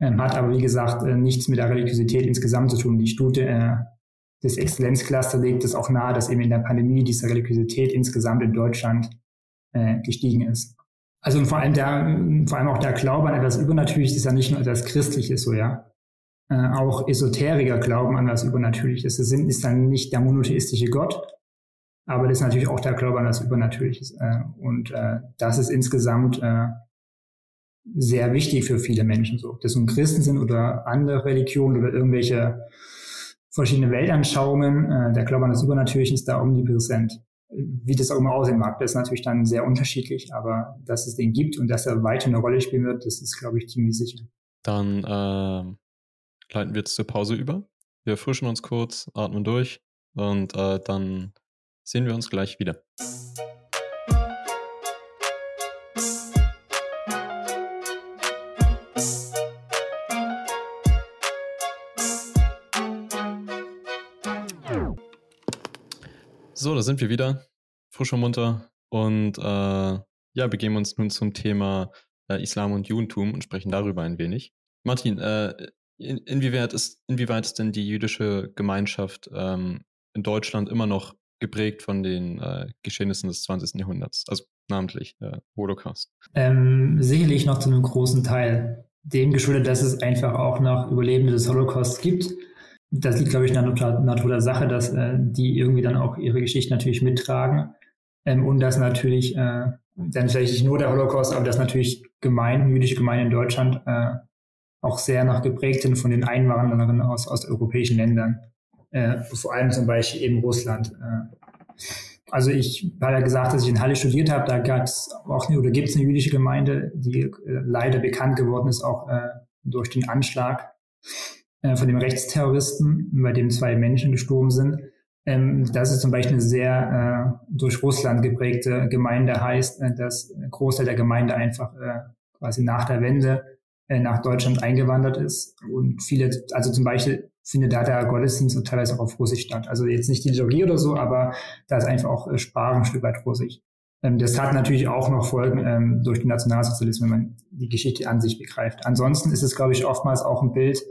Ähm, hat aber, wie gesagt, äh, nichts mit der Religiosität insgesamt zu tun. Die Studie äh, des Exzellenzcluster legt es auch nahe, dass eben in der Pandemie diese Religiosität insgesamt in Deutschland äh, gestiegen ist. Also und vor allem der, vor allem auch der Glaube an etwas Übernatürliches ist ja nicht nur etwas Christliches, so ja. Äh, auch Esoteriker glauben an etwas Übernatürliches. Es ist dann nicht der monotheistische Gott, aber das ist natürlich auch der Glaube an das Übernatürliche. Äh, und äh, das ist insgesamt äh, sehr wichtig für viele Menschen so. Das nun Christen sind oder andere Religionen oder irgendwelche verschiedene Weltanschauungen, äh, der Glaube an das Übernatürliche ist da omnipräsent. Wie das auch immer aussehen mag, das ist natürlich dann sehr unterschiedlich, aber dass es den gibt und dass er weiter eine Rolle spielen wird, das ist, glaube ich, ziemlich sicher. Dann äh, leiten wir jetzt zur Pause über. Wir erfrischen uns kurz, atmen durch und äh, dann sehen wir uns gleich wieder. So, da sind wir wieder, frisch und munter und äh, ja, begeben uns nun zum Thema äh, Islam und Judentum und sprechen darüber ein wenig. Martin, äh, in, inwieweit, ist, inwieweit ist denn die jüdische Gemeinschaft ähm, in Deutschland immer noch geprägt von den äh, Geschehnissen des 20. Jahrhunderts, also namentlich äh, Holocaust? Ähm, sicherlich noch zu einem großen Teil. Dem geschuldet, dass es einfach auch noch Überlebende des Holocaust gibt. Das liegt, glaube ich, in der Natur der Sache, dass äh, die irgendwie dann auch ihre Geschichte natürlich mittragen. Ähm, und dass natürlich, äh, dann vielleicht nicht nur der Holocaust, aber dass natürlich Gemeinden, jüdische Gemeinden in Deutschland äh, auch sehr noch geprägt sind von den Einwanderern aus, aus europäischen Ländern äh, vor allem zum Beispiel eben Russland. Äh. Also ich habe ja gesagt, dass ich in Halle studiert habe, da gab es auch eine, oder gibt es eine jüdische Gemeinde, die äh, leider bekannt geworden ist, auch äh, durch den Anschlag äh, von dem Rechtsterroristen, bei dem zwei Menschen gestorben sind. Ähm, dass es zum Beispiel eine sehr äh, durch Russland geprägte Gemeinde heißt, äh, dass ein Großteil der Gemeinde einfach äh, quasi nach der Wende äh, nach Deutschland eingewandert ist. Und viele, also zum Beispiel findet da der Gottesdienst und teilweise auch auf Russisch statt. Also jetzt nicht die Liturgie oder so, aber da ist einfach auch äh, Sprache ein Stück weit Russisch. Ähm, das hat natürlich auch noch Folgen ähm, durch den Nationalsozialismus, wenn man die Geschichte an sich begreift. Ansonsten ist es, glaube ich, oftmals auch ein Bild,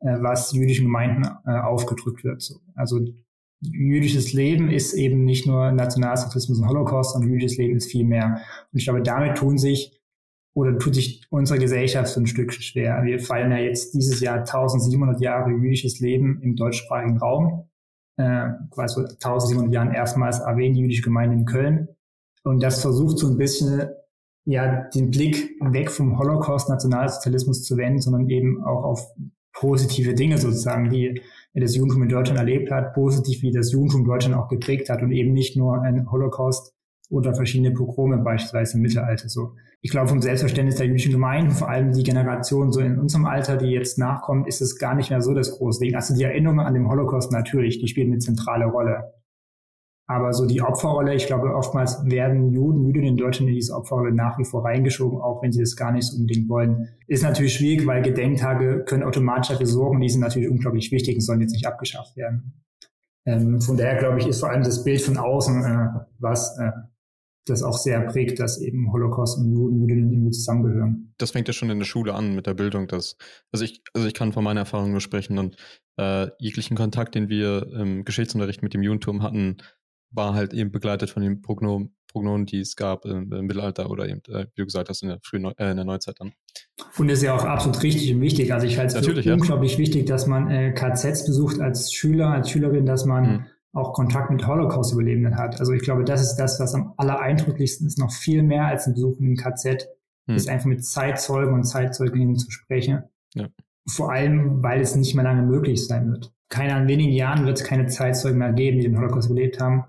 äh, was jüdischen Gemeinden äh, aufgedrückt wird. So. Also jüdisches Leben ist eben nicht nur Nationalsozialismus und Holocaust, sondern jüdisches Leben ist viel mehr. Und ich glaube, damit tun sich oder tut sich unsere Gesellschaft so ein Stück schwer. Wir feiern ja jetzt dieses Jahr 1700 Jahre jüdisches Leben im deutschsprachigen Raum. Äh, quasi 1700 Jahren erstmals erwähnt die jüdische Gemeinde in Köln. Und das versucht so ein bisschen ja den Blick weg vom Holocaust, Nationalsozialismus zu wenden, sondern eben auch auf positive Dinge sozusagen, die das Judentum in Deutschland erlebt hat, positiv wie das Judentum Deutschland auch geprägt hat und eben nicht nur ein Holocaust oder verschiedene Pogrome beispielsweise im Mittelalter so. Ich glaube, vom Selbstverständnis der jüdischen Gemeinden, vor allem die Generation so in unserem Alter, die jetzt nachkommt, ist es gar nicht mehr so das große Ding. Also die Erinnerung an den Holocaust natürlich, die spielt eine zentrale Rolle. Aber so die Opferrolle, ich glaube, oftmals werden Juden, Jüdinnen in Deutschland in diese Opferrolle nach wie vor reingeschoben, auch wenn sie das gar nicht so unbedingt wollen. Ist natürlich schwierig, weil Gedenktage können automatisch dafür sorgen, die sind natürlich unglaublich wichtig und sollen jetzt nicht abgeschafft werden. Ähm, von daher, glaube ich, ist vor allem das Bild von außen, äh, was äh, das auch sehr prägt, dass eben Holocaust und Juden, Jüdinnen irgendwie zusammengehören. Das fängt ja schon in der Schule an mit der Bildung. Dass, also, ich, also ich kann von meiner Erfahrung nur sprechen und äh, jeglichen Kontakt, den wir im Geschichtsunterricht mit dem Judentum hatten, war halt eben begleitet von den Prognomen, Prognomen die es gab im, im Mittelalter oder eben, äh, wie du gesagt hast, in der, frühen, äh, in der Neuzeit dann. Und das ist ja auch absolut richtig und wichtig. Also ich halte es für ja. unglaublich wichtig, dass man äh, KZs besucht als Schüler, als Schülerin, dass man mhm. Auch Kontakt mit Holocaust-Überlebenden hat. Also ich glaube, das ist das, was am allereindrücklichsten ist, noch viel mehr als ein Besuch in einem KZ, mhm. ist einfach mit Zeitzeugen und Zeitzeuginnen zu sprechen. Ja. Vor allem, weil es nicht mehr lange möglich sein wird. Keine an wenigen Jahren wird es keine Zeitzeugen mehr geben, die den Holocaust überlebt haben.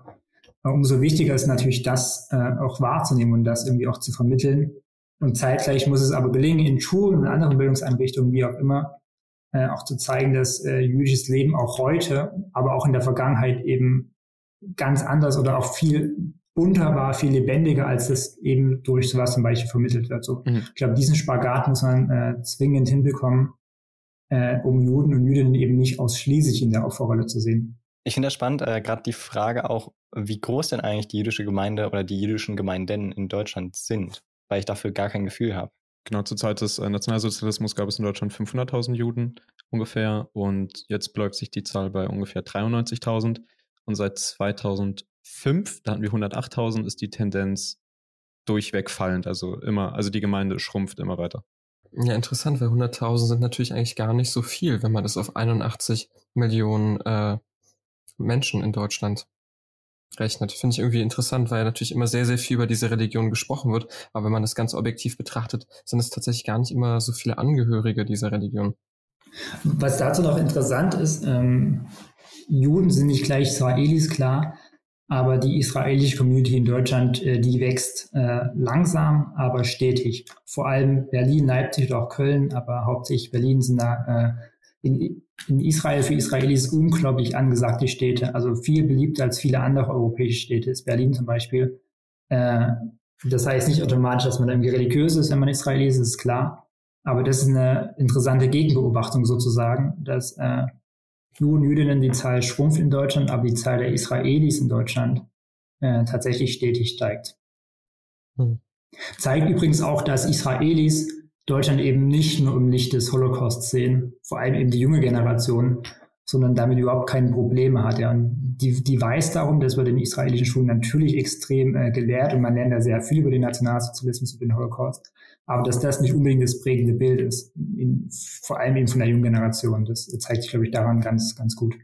Umso wichtiger ist natürlich, das äh, auch wahrzunehmen und das irgendwie auch zu vermitteln. Und zeitgleich muss es aber gelingen, in Schulen und anderen Bildungseinrichtungen, wie auch immer, äh, auch zu zeigen, dass äh, jüdisches Leben auch heute, aber auch in der Vergangenheit eben ganz anders oder auch viel bunter war, viel lebendiger, als es eben durch sowas zum Beispiel vermittelt wird. So, mhm. Ich glaube, diesen Spagat muss man äh, zwingend hinbekommen, äh, um Juden und Jüdinnen eben nicht ausschließlich in der Opferrolle zu sehen. Ich finde das spannend, äh, gerade die Frage auch, wie groß denn eigentlich die jüdische Gemeinde oder die jüdischen Gemeinden in Deutschland sind, weil ich dafür gar kein Gefühl habe. Genau, zur Zeit des äh, Nationalsozialismus gab es in Deutschland 500.000 Juden ungefähr und jetzt beläuft sich die Zahl bei ungefähr 93.000 und seit 2005, da hatten wir 108.000, ist die Tendenz durchweg fallend, also immer, also die Gemeinde schrumpft immer weiter. Ja, interessant, weil 100.000 sind natürlich eigentlich gar nicht so viel, wenn man das auf 81 Millionen äh, Menschen in Deutschland rechnet. Finde ich irgendwie interessant, weil natürlich immer sehr, sehr viel über diese Religion gesprochen wird. Aber wenn man das ganz objektiv betrachtet, sind es tatsächlich gar nicht immer so viele Angehörige dieser Religion. Was dazu noch interessant ist, ähm, Juden sind nicht gleich Israelis, klar, aber die israelische Community in Deutschland, äh, die wächst äh, langsam, aber stetig. Vor allem Berlin, Leipzig und auch Köln, aber hauptsächlich Berlin sind da äh, in, in Israel für Israelis unglaublich angesagte Städte, also viel beliebter als viele andere europäische Städte, ist Berlin zum Beispiel. Äh, das heißt nicht automatisch, dass man irgendwie religiös ist, wenn man Israeli ist, ist klar. Aber das ist eine interessante Gegenbeobachtung sozusagen, dass äh, Juden, Jüdinnen, die Zahl schrumpft in Deutschland, aber die Zahl der Israelis in Deutschland äh, tatsächlich stetig steigt. Hm. Zeigt übrigens auch, dass Israelis Deutschland eben nicht nur im Licht des Holocaust sehen, vor allem eben die junge Generation, sondern damit überhaupt keine Probleme hat. Ja. Und die, die weiß darum, das wird in israelischen Schulen natürlich extrem äh, gelehrt und man lernt da sehr viel über den Nationalsozialismus, über den Holocaust. Aber dass das nicht unbedingt das prägende Bild ist, in, vor allem eben von der jungen Generation, das zeigt sich, glaube ich, daran ganz, ganz gut.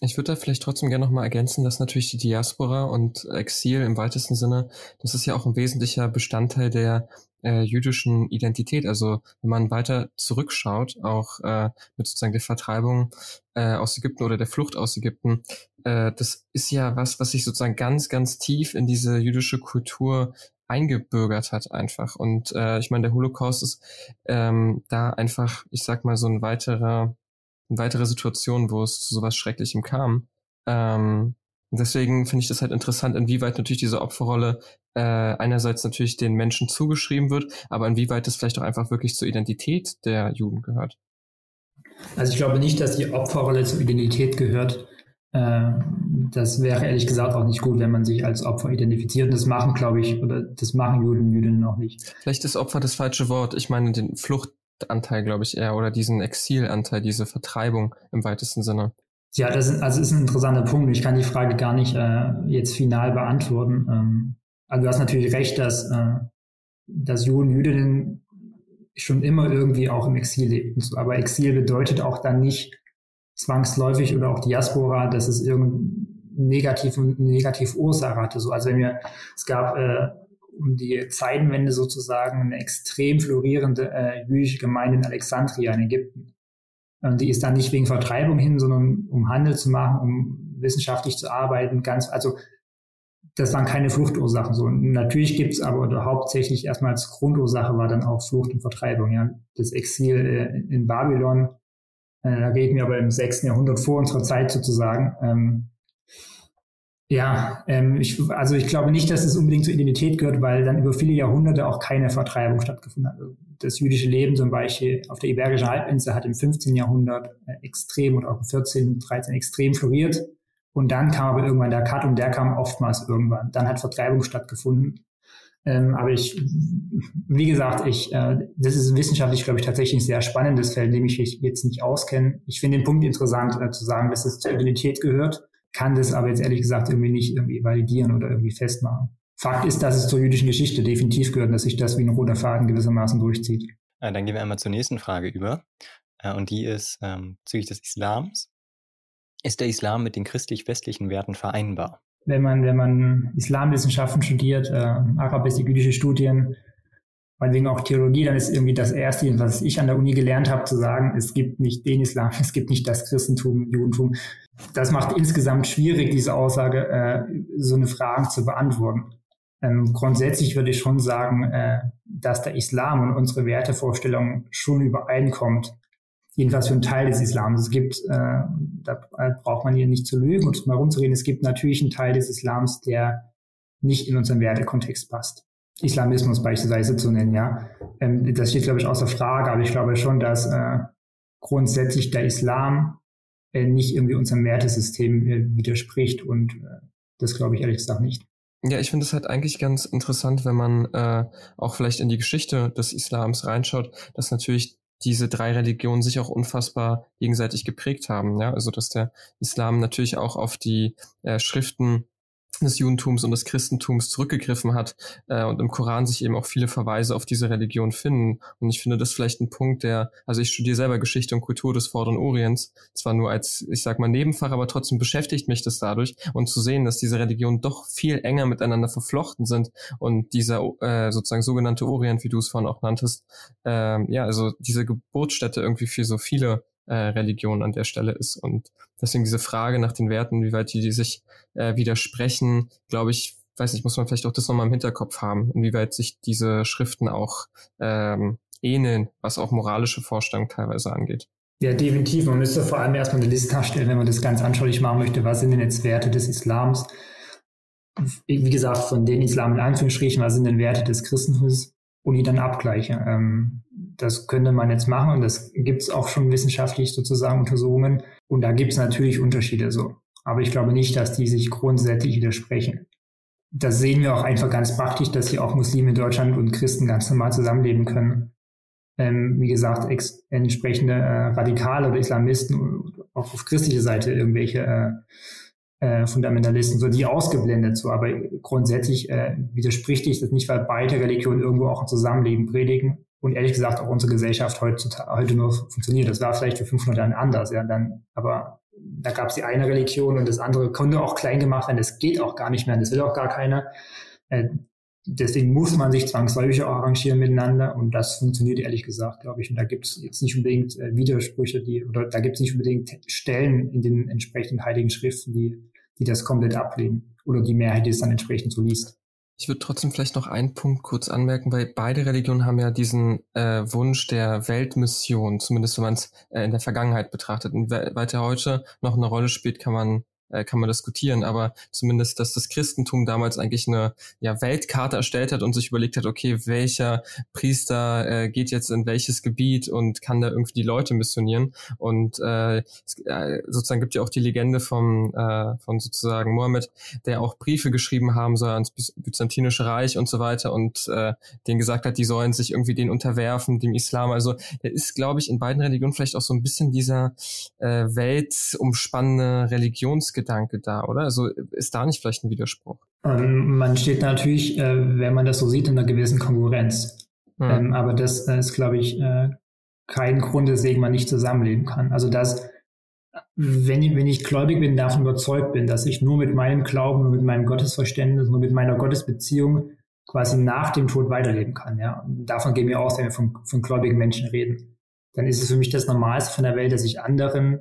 Ich würde da vielleicht trotzdem gerne nochmal ergänzen, dass natürlich die Diaspora und Exil im weitesten Sinne, das ist ja auch ein wesentlicher Bestandteil der äh, jüdischen Identität. Also wenn man weiter zurückschaut, auch äh, mit sozusagen der Vertreibung äh, aus Ägypten oder der Flucht aus Ägypten, äh, das ist ja was, was sich sozusagen ganz, ganz tief in diese jüdische Kultur eingebürgert hat einfach. Und äh, ich meine, der Holocaust ist ähm, da einfach, ich sag mal, so ein weiterer, weitere Situation, wo es zu sowas Schrecklichem kam. Ähm, deswegen finde ich das halt interessant, inwieweit natürlich diese Opferrolle äh, einerseits natürlich den Menschen zugeschrieben wird, aber inwieweit es vielleicht auch einfach wirklich zur Identität der Juden gehört. Also ich glaube nicht, dass die Opferrolle zur Identität gehört. Äh, das wäre ehrlich gesagt auch nicht gut, wenn man sich als Opfer identifiziert. Und das machen, glaube ich, oder das machen Juden und Jüdinnen noch nicht. Vielleicht ist Opfer das falsche Wort. Ich meine den Fluchtanteil, glaube ich, eher, oder diesen Exilanteil, diese Vertreibung im weitesten Sinne. Ja, das ist, also ist ein interessanter Punkt. Ich kann die Frage gar nicht äh, jetzt final beantworten. Ähm, also du hast natürlich recht, dass, äh, dass Juden, Jüdinnen schon immer irgendwie auch im Exil lebten. Aber Exil bedeutet auch dann nicht zwangsläufig oder auch Diaspora, dass es irgendeine negative, negative Ursache hatte. So, also wenn wir, es gab äh, um die Zeitenwende sozusagen eine extrem florierende äh, jüdische Gemeinde in Alexandria in Ägypten. Und die ist dann nicht wegen Vertreibung hin, sondern um Handel zu machen, um wissenschaftlich zu arbeiten, ganz, also das waren keine Fluchtursachen. So, und natürlich gibt's aber oder hauptsächlich erstmal als Grundursache war dann auch Flucht und Vertreibung. Ja, das Exil äh, in Babylon. Äh, da reden wir aber im sechsten Jahrhundert vor unserer Zeit sozusagen. Ähm, ja, ähm, ich, also ich glaube nicht, dass es unbedingt zur Identität gehört, weil dann über viele Jahrhunderte auch keine Vertreibung stattgefunden hat. Also das jüdische Leben zum Beispiel auf der Iberischen Halbinsel hat im 15. Jahrhundert äh, extrem und auch im 14., 13. extrem floriert. Und dann kam aber irgendwann der Cut und der kam oftmals irgendwann. Dann hat Vertreibung stattgefunden. Ähm, aber ich, wie gesagt, ich, äh, das ist wissenschaftlich, glaube ich, tatsächlich ein sehr spannendes Feld, in dem ich mich jetzt nicht auskenne. Ich finde den Punkt interessant, äh, zu sagen, dass es zur Identität gehört, kann das aber jetzt ehrlich gesagt irgendwie nicht irgendwie validieren oder irgendwie festmachen. Fakt ist, dass es zur jüdischen Geschichte definitiv gehört, dass sich das wie ein roter Faden gewissermaßen durchzieht. Äh, dann gehen wir einmal zur nächsten Frage über. Äh, und die ist ähm, bezüglich des Islams. Ist der Islam mit den christlich-westlichen Werten vereinbar? Wenn man, wenn man Islamwissenschaften studiert, äh, arabisch-jüdische Studien, meinetwegen auch Theologie, dann ist irgendwie das Erste, was ich an der Uni gelernt habe, zu sagen, es gibt nicht den Islam, es gibt nicht das Christentum, Judentum. Das macht insgesamt schwierig, diese Aussage, äh, so eine Frage zu beantworten. Ähm, grundsätzlich würde ich schon sagen, äh, dass der Islam und unsere Wertevorstellungen schon übereinkommt jedenfalls für einen Teil des Islams. Es gibt, äh, da braucht man hier nicht zu lügen und mal rumzureden, es gibt natürlich einen Teil des Islams, der nicht in unseren Wertekontext passt. Islamismus beispielsweise zu nennen, ja. Ähm, das steht, glaube ich, außer Frage, aber ich glaube schon, dass äh, grundsätzlich der Islam äh, nicht irgendwie unserem Wertesystem äh, widerspricht und äh, das glaube ich ehrlich gesagt nicht. Ja, ich finde es halt eigentlich ganz interessant, wenn man äh, auch vielleicht in die Geschichte des Islams reinschaut, dass natürlich diese drei Religionen sich auch unfassbar gegenseitig geprägt haben. Ja, also dass der Islam natürlich auch auf die äh, Schriften des Judentums und des Christentums zurückgegriffen hat äh, und im Koran sich eben auch viele Verweise auf diese Religion finden. Und ich finde das vielleicht ein Punkt, der, also ich studiere selber Geschichte und Kultur des Vorderen Orients, zwar nur als, ich sag mal, Nebenfach, aber trotzdem beschäftigt mich das dadurch und zu sehen, dass diese Religionen doch viel enger miteinander verflochten sind und dieser äh, sozusagen sogenannte Orient, wie du es vorhin auch nanntest, äh, ja, also diese Geburtsstätte irgendwie für so viele äh, Religion an der Stelle ist. Und deswegen diese Frage nach den Werten, wie weit die, die sich äh, widersprechen, glaube ich, weiß nicht, muss man vielleicht auch das nochmal im Hinterkopf haben, inwieweit sich diese Schriften auch ähm, ähneln, was auch moralische Vorstellungen teilweise angeht. Ja, definitiv. Man müsste vor allem erstmal eine Liste erstellen, wenn man das ganz anschaulich machen möchte. Was sind denn jetzt Werte des Islams? Wie gesagt, von den Islam in Anführungsstrichen, was sind denn Werte des Christentums? Und die dann abgleichen. Ähm, das könnte man jetzt machen und das gibt es auch schon wissenschaftlich sozusagen Untersuchungen. Und da gibt es natürlich Unterschiede so. Aber ich glaube nicht, dass die sich grundsätzlich widersprechen. Das sehen wir auch einfach ganz praktisch, dass hier auch Muslime in Deutschland und Christen ganz normal zusammenleben können. Ähm, wie gesagt, entsprechende äh, Radikale oder Islamisten, auch auf christlicher Seite irgendwelche äh, äh, Fundamentalisten, so die ausgeblendet so. Aber grundsätzlich äh, widerspricht ich das nicht, weil beide Religionen irgendwo auch ein Zusammenleben predigen und ehrlich gesagt auch unsere Gesellschaft heute, heute nur funktioniert. Das war vielleicht für 500 Jahren anders, ja, dann, aber da gab es die eine Religion und das andere konnte auch klein gemacht werden. Das geht auch gar nicht mehr, das will auch gar keiner. Äh, deswegen muss man sich zwangsläufig auch arrangieren miteinander und das funktioniert ehrlich gesagt, glaube ich. Und da gibt es jetzt nicht unbedingt äh, Widersprüche, die, oder da gibt es nicht unbedingt Stellen in den entsprechenden heiligen Schriften, die, die das komplett ablehnen oder die Mehrheit, die es dann entsprechend so liest. Ich würde trotzdem vielleicht noch einen Punkt kurz anmerken, weil beide Religionen haben ja diesen äh, Wunsch der Weltmission, zumindest wenn man es äh, in der Vergangenheit betrachtet. Und weiter heute noch eine Rolle spielt, kann man äh, kann man diskutieren, aber zumindest, dass das Christentum damals eigentlich eine ja, Weltkarte erstellt hat und sich überlegt hat, okay, welcher Priester äh, geht jetzt in welches Gebiet und kann da irgendwie die Leute missionieren. Und äh, äh, sozusagen gibt ja auch die Legende vom, äh, von sozusagen Mohammed, der auch Briefe geschrieben haben soll ans Byzantinische Reich und so weiter und äh, denen gesagt hat, die sollen sich irgendwie den unterwerfen, dem Islam. Also der ist, glaube ich, in beiden Religionen vielleicht auch so ein bisschen dieser äh, weltumspannende Religions Gedanke da, oder? Also ist da nicht vielleicht ein Widerspruch? Ähm, man steht natürlich, äh, wenn man das so sieht, in einer gewissen Konkurrenz. Hm. Ähm, aber das äh, ist, glaube ich, äh, kein Grund, weswegen man nicht zusammenleben kann. Also das, wenn ich, wenn ich gläubig bin, davon überzeugt bin, dass ich nur mit meinem Glauben, nur mit meinem Gottesverständnis, nur mit meiner Gottesbeziehung quasi nach dem Tod weiterleben kann. Ja? Und davon gehen wir aus, wenn wir von, von gläubigen Menschen reden. Dann ist es für mich das Normalste von der Welt, dass ich anderen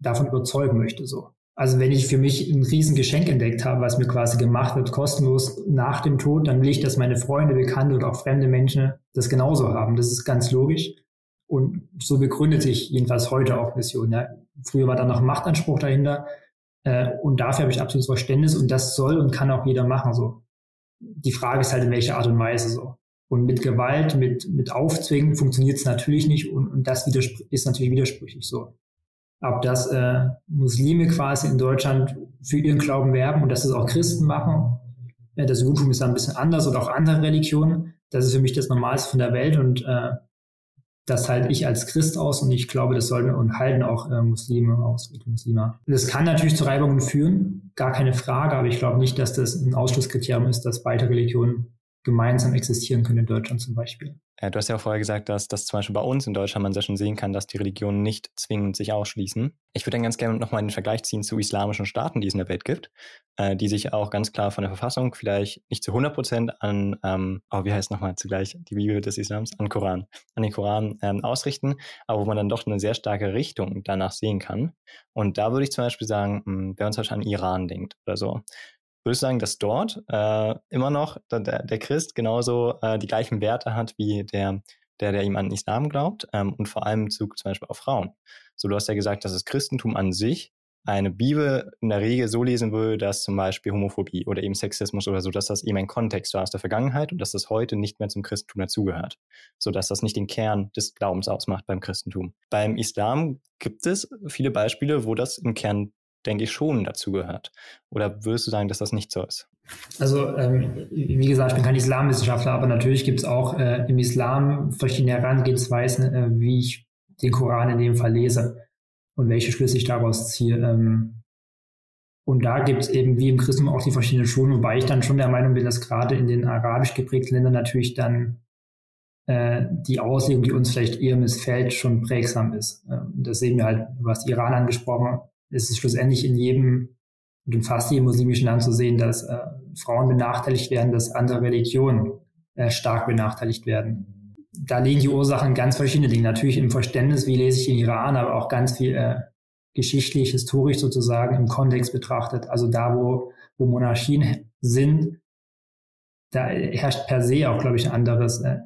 davon überzeugen möchte. So. Also wenn ich für mich ein Riesengeschenk entdeckt habe, was mir quasi gemacht wird, kostenlos nach dem Tod, dann will ich, dass meine Freunde, Bekannte und auch fremde Menschen das genauso haben. Das ist ganz logisch. Und so begründet sich jedenfalls heute auch Mission. Ja. Früher war da noch Machtanspruch dahinter. Äh, und dafür habe ich absolutes Verständnis und das soll und kann auch jeder machen. So. Die Frage ist halt, in welcher Art und Weise so. Und mit Gewalt, mit, mit Aufzwingen funktioniert es natürlich nicht und, und das ist natürlich widersprüchlich so ob das äh, Muslime quasi in Deutschland für ihren Glauben werben und dass das auch Christen machen. Ja, das Judentum ist da ein bisschen anders oder auch andere Religionen. Das ist für mich das Normalste von der Welt und äh, das halte ich als Christ aus und ich glaube, das sollten und halten auch äh, Muslime aus, Muslime. Das kann natürlich zu Reibungen führen, gar keine Frage, aber ich glaube nicht, dass das ein Ausschlusskriterium ist, dass beide Religionen gemeinsam existieren können in Deutschland zum Beispiel. Äh, du hast ja auch vorher gesagt, dass das zum Beispiel bei uns in Deutschland man sehr schon sehen kann, dass die Religionen nicht zwingend sich ausschließen. Ich würde dann ganz gerne nochmal den Vergleich ziehen zu islamischen Staaten, die es in der Welt gibt, äh, die sich auch ganz klar von der Verfassung vielleicht nicht zu 100 Prozent an, ähm, oh, wie heißt nochmal zugleich die Bibel des Islams, an Koran, an den Koran ähm, ausrichten, aber wo man dann doch eine sehr starke Richtung danach sehen kann. Und da würde ich zum Beispiel sagen, mh, hm, wer uns zum an Iran denkt oder so, würdest du sagen, dass dort äh, immer noch der, der Christ genauso äh, die gleichen Werte hat wie der, der, der ihm an Islam glaubt ähm, und vor allem Bezug zum Beispiel auf Frauen. So, du hast ja gesagt, dass das Christentum an sich eine Bibel in der Regel so lesen würde, dass zum Beispiel Homophobie oder eben Sexismus oder so, dass das eben ein Kontext war aus der Vergangenheit und dass das heute nicht mehr zum Christentum dazugehört, so dass das nicht den Kern des Glaubens ausmacht beim Christentum. Beim Islam gibt es viele Beispiele, wo das im Kern denke ich, schon dazu gehört. Oder würdest du sagen, dass das nicht so ist? Also, ähm, wie gesagt, ich bin kein Islamwissenschaftler, aber natürlich gibt es auch äh, im Islam verschiedene Herangehensweisen, äh, wie ich den Koran in dem Fall lese und welche Schlüsse ich daraus ziehe. Ähm, und da gibt es eben wie im Christentum auch die verschiedenen Schulen, wobei ich dann schon der Meinung bin, dass gerade in den arabisch geprägten Ländern natürlich dann äh, die Auslegung, die uns vielleicht eher missfällt, schon prägsam ist. Äh, das sehen wir halt, hast Iran angesprochen, ist es schlussendlich in jedem und in fast jedem muslimischen Land zu sehen, dass äh, Frauen benachteiligt werden, dass andere Religionen äh, stark benachteiligt werden. Da liegen die Ursachen ganz verschiedene Dinge. Natürlich im Verständnis, wie lese ich den Iran, aber auch ganz viel äh, geschichtlich, historisch sozusagen im Kontext betrachtet. Also da, wo, wo Monarchien sind, da herrscht per se auch, glaube ich, ein anderes äh,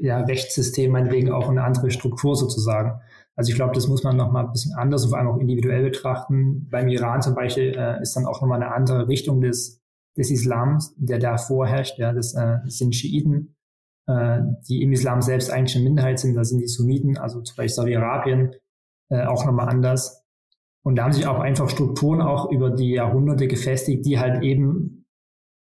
ja, Rechtssystem, meinetwegen auch eine andere Struktur sozusagen. Also ich glaube, das muss man nochmal ein bisschen anders und vor allem auch individuell betrachten. Beim Iran zum Beispiel äh, ist dann auch nochmal eine andere Richtung des, des Islams, der da vorherrscht. Ja, das, äh, sind Schiiten, äh, die im Islam selbst eigentlich eine Minderheit sind. Da sind die Sunniten, also zum Beispiel Saudi-Arabien, äh, auch nochmal anders. Und da haben sich auch einfach Strukturen auch über die Jahrhunderte gefestigt, die halt eben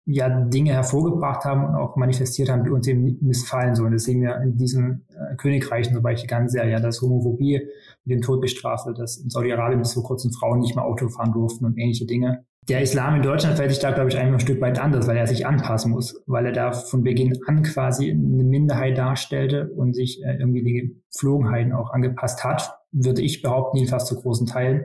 ja Dinge hervorgebracht haben und auch manifestiert haben, die uns eben missfallen sollen. Das sehen wir in diesen äh, Königreichen zum Beispiel ganz sehr, ja, dass Homophobie mit dem Tod bestraft wird, dass in Saudi-Arabien bis vor kurzem Frauen nicht mehr Auto fahren durften und ähnliche Dinge. Der Islam in Deutschland fällt sich da, glaube ich, einfach ein Stück weit anders, weil er sich anpassen muss, weil er da von Beginn an quasi eine Minderheit darstellte und sich äh, irgendwie die Geflogenheiten auch angepasst hat, würde ich behaupten, jedenfalls zu großen Teilen.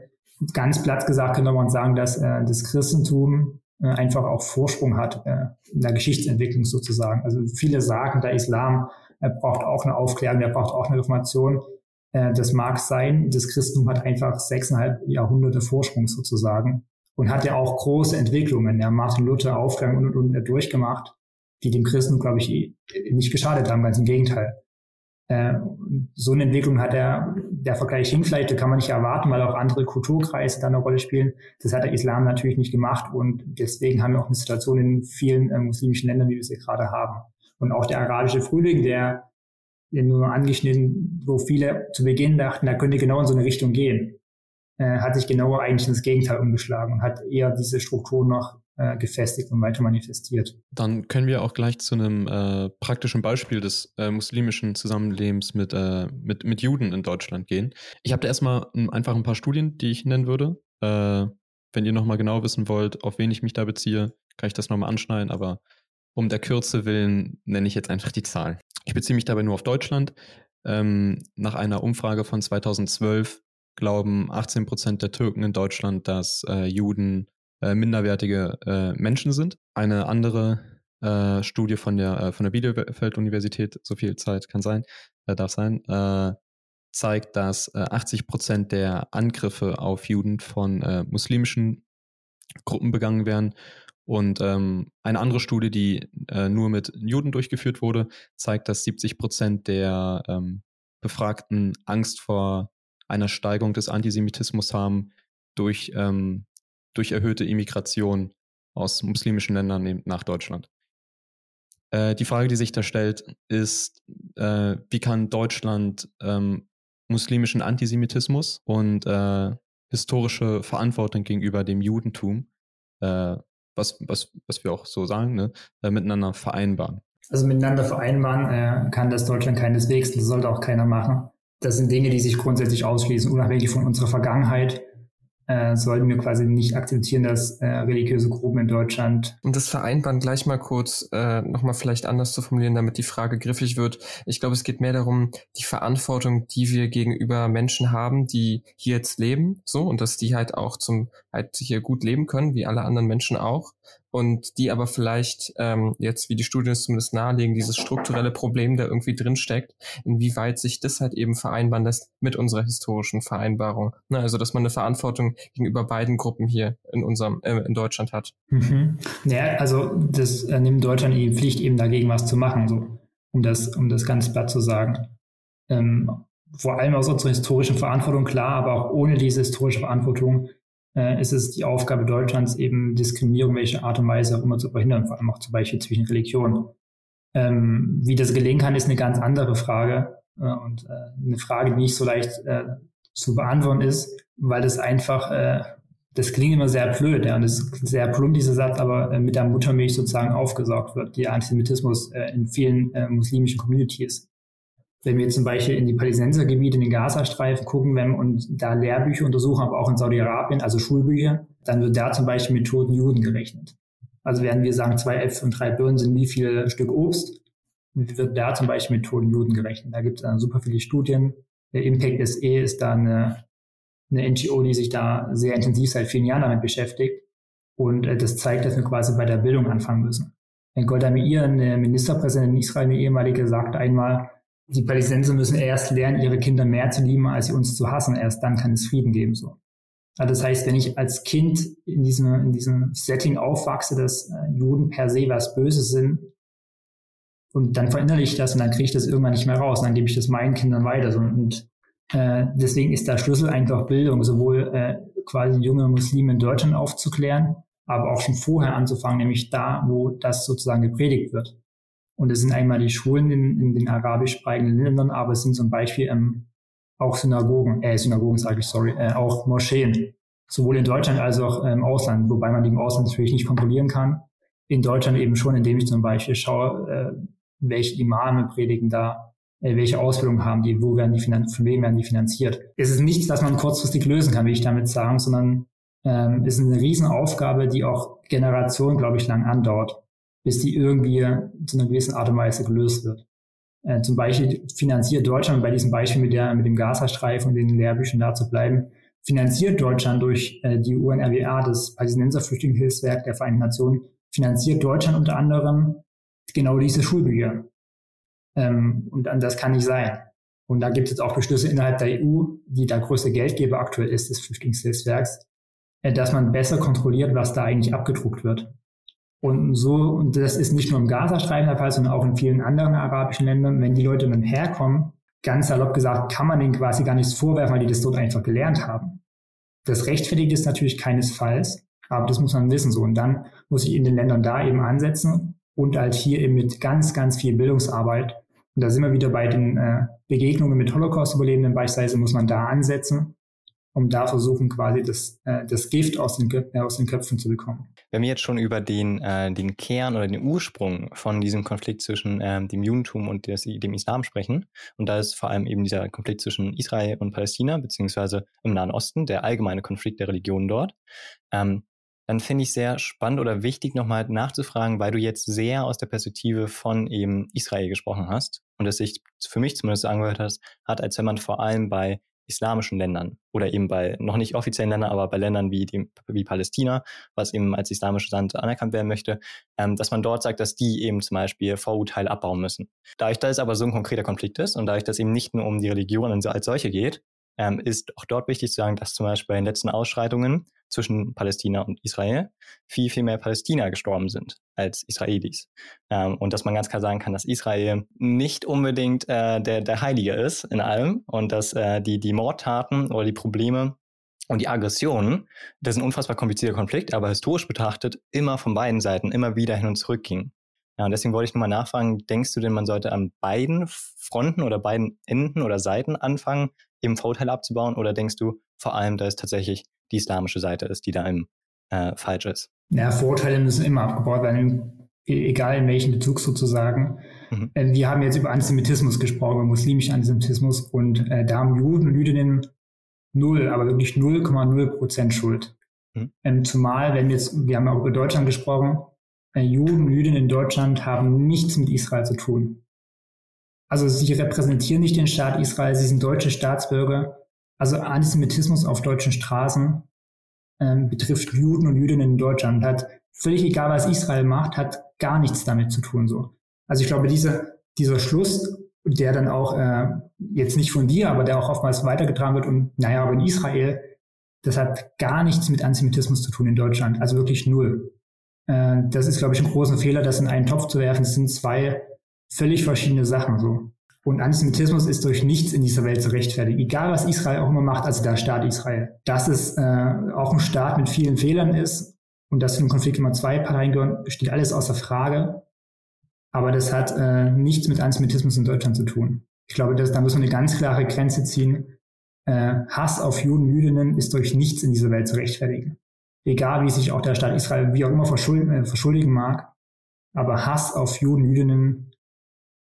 Ganz platt gesagt könnte man sagen, dass äh, das Christentum einfach auch Vorsprung hat äh, in der Geschichtsentwicklung sozusagen. Also viele sagen, der Islam er braucht auch eine Aufklärung, der braucht auch eine Reformation. Äh, das mag sein. Das Christentum hat einfach sechseinhalb Jahrhunderte Vorsprung sozusagen und hat ja auch große Entwicklungen. Ja, Martin Luther, Aufklärung und, und, und durchgemacht. die dem Christen, glaube ich, nicht geschadet haben, ganz im Gegenteil. Äh, so eine Entwicklung hat er, der Vergleich hin vielleicht, kann man nicht erwarten, weil auch andere Kulturkreise da eine Rolle spielen. Das hat der Islam natürlich nicht gemacht und deswegen haben wir auch eine Situation in vielen äh, muslimischen Ländern, wie wir sie gerade haben. Und auch der arabische Frühling, der nur angeschnitten, wo viele zu Beginn dachten, da könnte genau in so eine Richtung gehen, äh, hat sich genau eigentlich ins Gegenteil umgeschlagen und hat eher diese Struktur noch äh, gefestigt und weiter manifestiert. Dann können wir auch gleich zu einem äh, praktischen Beispiel des äh, muslimischen Zusammenlebens mit, äh, mit, mit Juden in Deutschland gehen. Ich habe da erstmal einfach ein paar Studien, die ich nennen würde. Äh, wenn ihr nochmal genau wissen wollt, auf wen ich mich da beziehe, kann ich das nochmal anschneiden, aber um der Kürze willen nenne ich jetzt einfach die Zahlen. Ich beziehe mich dabei nur auf Deutschland. Ähm, nach einer Umfrage von 2012 glauben 18 Prozent der Türken in Deutschland, dass äh, Juden äh, minderwertige äh, Menschen sind. Eine andere äh, Studie von der, äh, von der Bielefeld-Universität, so viel Zeit kann sein, äh, darf sein, zeigt, dass 80 Prozent der Angriffe auf Juden von muslimischen Gruppen begangen werden und ähm, eine andere Studie, die nur mit Juden durchgeführt wurde, zeigt, dass 70 Prozent der ähm, Befragten Angst vor einer Steigerung des Antisemitismus haben durch, ähm, durch erhöhte Immigration aus muslimischen Ländern nach Deutschland. Äh, die Frage, die sich da stellt, ist, äh, wie kann Deutschland ähm, muslimischen Antisemitismus und äh, historische Verantwortung gegenüber dem Judentum äh, was, was, was wir auch so sagen, ne, äh, miteinander vereinbaren. Also miteinander vereinbaren äh, kann das Deutschland keineswegs, das sollte auch keiner machen. Das sind Dinge, die sich grundsätzlich ausschließen, unabhängig von unserer Vergangenheit äh, sollten wir quasi nicht akzeptieren, dass äh, religiöse Gruppen in Deutschland. Um das Vereinbaren gleich mal kurz äh, nochmal vielleicht anders zu formulieren, damit die Frage griffig wird. Ich glaube, es geht mehr darum, die Verantwortung, die wir gegenüber Menschen haben, die hier jetzt leben, so, und dass die halt auch zum, halt hier gut leben können, wie alle anderen Menschen auch und die aber vielleicht ähm, jetzt, wie die Studien es zumindest nahelegen, dieses strukturelle Problem, da irgendwie drinsteckt, inwieweit sich das halt eben vereinbaren lässt mit unserer historischen Vereinbarung. Ne, also, dass man eine Verantwortung gegenüber beiden Gruppen hier in unserem, äh, in Deutschland hat. Mhm. Ja, also das äh, nimmt Deutschland die Pflicht, eben dagegen was zu machen, so, um das, um das ganz platt zu sagen. Ähm, vor allem aus unserer historischen Verantwortung, klar, aber auch ohne diese historische Verantwortung äh, ist es die Aufgabe Deutschlands, eben Diskriminierung welche Art und Weise auch immer zu verhindern, vor allem auch zum Beispiel zwischen Religionen. Ähm, wie das gelingen kann, ist eine ganz andere Frage äh, und äh, eine Frage, die nicht so leicht äh, zu beantworten ist, weil das einfach, äh, das klingt immer sehr blöd, ja, und das ist sehr plump, dieser Satz, aber äh, mit der Muttermilch sozusagen aufgesaugt wird, die Antisemitismus in vielen muslimischen Communities wenn wir zum Beispiel in die Palästinensergebiete, in den Gazastreifen gucken wenn, und da Lehrbücher untersuchen, aber auch in Saudi-Arabien, also Schulbücher, dann wird da zum Beispiel mit toten Juden gerechnet. Also werden wir sagen, zwei Äpfel und drei Birnen sind wie viel Stück Obst, wird da zum Beispiel mit toten Juden gerechnet. Da gibt es dann super viele Studien. Der Impact SE ist da eine, eine NGO, die sich da sehr intensiv seit vielen Jahren damit beschäftigt. Und äh, das zeigt, dass wir quasi bei der Bildung anfangen müssen. Golda Meir, eine Ministerpräsidentin in Israel, eine ehemalige, sagte einmal, die Palästinenser müssen erst lernen, ihre Kinder mehr zu lieben, als sie uns zu hassen. Erst dann kann es Frieden geben. So. Also das heißt, wenn ich als Kind in diesem, in diesem Setting aufwachse, dass äh, Juden per se was Böses sind, und dann verinnerliche ich das und dann kriege ich das irgendwann nicht mehr raus. Und dann gebe ich das meinen Kindern weiter. So. Und äh, deswegen ist der Schlüssel einfach Bildung, sowohl äh, quasi junge Muslime in Deutschland aufzuklären, aber auch schon vorher anzufangen, nämlich da, wo das sozusagen gepredigt wird. Und es sind einmal die Schulen in, in den arabischsprachigen Ländern, aber es sind zum Beispiel ähm, auch Synagogen, äh, Synagogen sage ich, sorry, äh, auch Moscheen, sowohl in Deutschland als auch im Ausland, wobei man die im Ausland natürlich nicht kontrollieren kann. In Deutschland eben schon, indem ich zum Beispiel schaue, äh, welche Imame predigen da, äh, welche Ausbildung haben die, wo werden die finanziert, von wem werden die finanziert. Es ist nichts, was man kurzfristig lösen kann, will ich damit sagen, sondern ähm, es ist eine Riesenaufgabe, die auch Generationen, glaube ich, lang andauert bis die irgendwie zu einer gewissen Art und Weise gelöst wird. Äh, zum Beispiel finanziert Deutschland, bei diesem Beispiel mit, der, mit dem Gazastreifen und den Lehrbüchern da zu bleiben, finanziert Deutschland durch äh, die UNRWA, das Palästinenser Flüchtlingshilfswerk der Vereinten Nationen, finanziert Deutschland unter anderem genau diese Schulbücher. Ähm, und das kann nicht sein. Und da gibt es jetzt auch Beschlüsse innerhalb der EU, die der größte Geldgeber aktuell ist des Flüchtlingshilfswerks, äh, dass man besser kontrolliert, was da eigentlich abgedruckt wird. Und so, und das ist nicht nur im Gazastreifen der Fall, sondern auch in vielen anderen arabischen Ländern. Wenn die Leute dann herkommen, ganz salopp gesagt, kann man denen quasi gar nichts vorwerfen, weil die das dort einfach gelernt haben. Das rechtfertigt ist natürlich keinesfalls, aber das muss man wissen so. Und dann muss ich in den Ländern da eben ansetzen und halt hier eben mit ganz, ganz viel Bildungsarbeit. Und da sind wir wieder bei den äh, Begegnungen mit Holocaust-Überlebenden beispielsweise, muss man da ansetzen um da versuchen, quasi das, äh, das Gift aus den, äh, aus den Köpfen zu bekommen. Wenn wir jetzt schon über den, äh, den Kern oder den Ursprung von diesem Konflikt zwischen ähm, dem Judentum und des, dem Islam sprechen, und da ist vor allem eben dieser Konflikt zwischen Israel und Palästina, beziehungsweise im Nahen Osten, der allgemeine Konflikt der Religionen dort, ähm, dann finde ich sehr spannend oder wichtig nochmal nachzufragen, weil du jetzt sehr aus der Perspektive von eben Israel gesprochen hast und es sich für mich zumindest angehört hast, hat, als wenn man vor allem bei islamischen Ländern oder eben bei noch nicht offiziellen Ländern, aber bei Ländern wie, dem, wie Palästina, was eben als islamisches Land anerkannt werden möchte, ähm, dass man dort sagt, dass die eben zum Beispiel Vorurteile abbauen müssen. Dadurch, dass es aber so ein konkreter Konflikt ist und dadurch, dass es eben nicht nur um die Religion als solche geht, ähm, ist auch dort wichtig zu sagen, dass zum Beispiel bei den letzten Ausschreitungen zwischen Palästina und Israel viel, viel mehr Palästina gestorben sind als Israelis. Ähm, und dass man ganz klar sagen kann, dass Israel nicht unbedingt äh, der, der Heilige ist in allem und dass äh, die, die Mordtaten oder die Probleme und die Aggressionen, das ist ein unfassbar komplizierter Konflikt, aber historisch betrachtet immer von beiden Seiten immer wieder hin und zurück ging. Ja, und deswegen wollte ich nur mal nachfragen, denkst du denn, man sollte an beiden Fronten oder beiden Enden oder Seiten anfangen, eben Vorurteile abzubauen? Oder denkst du vor allem, da es tatsächlich die islamische Seite ist, die da im, äh, falsch ist? Ja, Vorurteile müssen immer abgebaut werden, e-, egal in welchem Bezug sozusagen. Mhm. Äh, wir haben jetzt über Antisemitismus gesprochen, über muslimischen Antisemitismus und äh, da haben Juden und Jüdinnen null, aber wirklich 0,0 Prozent Schuld. Mhm. Ähm, zumal, wenn wir jetzt, wir haben auch über Deutschland gesprochen, Juden und Jüdinnen in Deutschland haben nichts mit Israel zu tun. Also sie repräsentieren nicht den Staat Israel, sie sind deutsche Staatsbürger. Also Antisemitismus auf deutschen Straßen ähm, betrifft Juden und Jüdinnen in Deutschland. Hat völlig egal, was Israel macht, hat gar nichts damit zu tun. So. Also ich glaube, diese, dieser Schluss, der dann auch äh, jetzt nicht von dir, aber der auch oftmals weitergetragen wird und naja, aber in Israel, das hat gar nichts mit Antisemitismus zu tun in Deutschland. Also wirklich null. Äh, das ist, glaube ich, ein großer Fehler, das in einen Topf zu werfen. Das sind zwei völlig verschiedene Sachen so. Und Antisemitismus ist durch nichts in dieser Welt zu rechtfertigen. Egal, was Israel auch immer macht, also der Staat Israel. Dass es äh, auch ein Staat mit vielen Fehlern ist und dass in einem Konflikt immer zwei Parteien gehören, steht alles außer Frage. Aber das hat äh, nichts mit Antisemitismus in Deutschland zu tun. Ich glaube, dass, da muss man eine ganz klare Grenze ziehen. Äh, Hass auf Juden, Jüdinnen ist durch nichts in dieser Welt zu rechtfertigen. Egal, wie sich auch der Staat Israel wie auch immer verschulden, äh, verschuldigen mag. Aber Hass auf Juden, Jüdinnen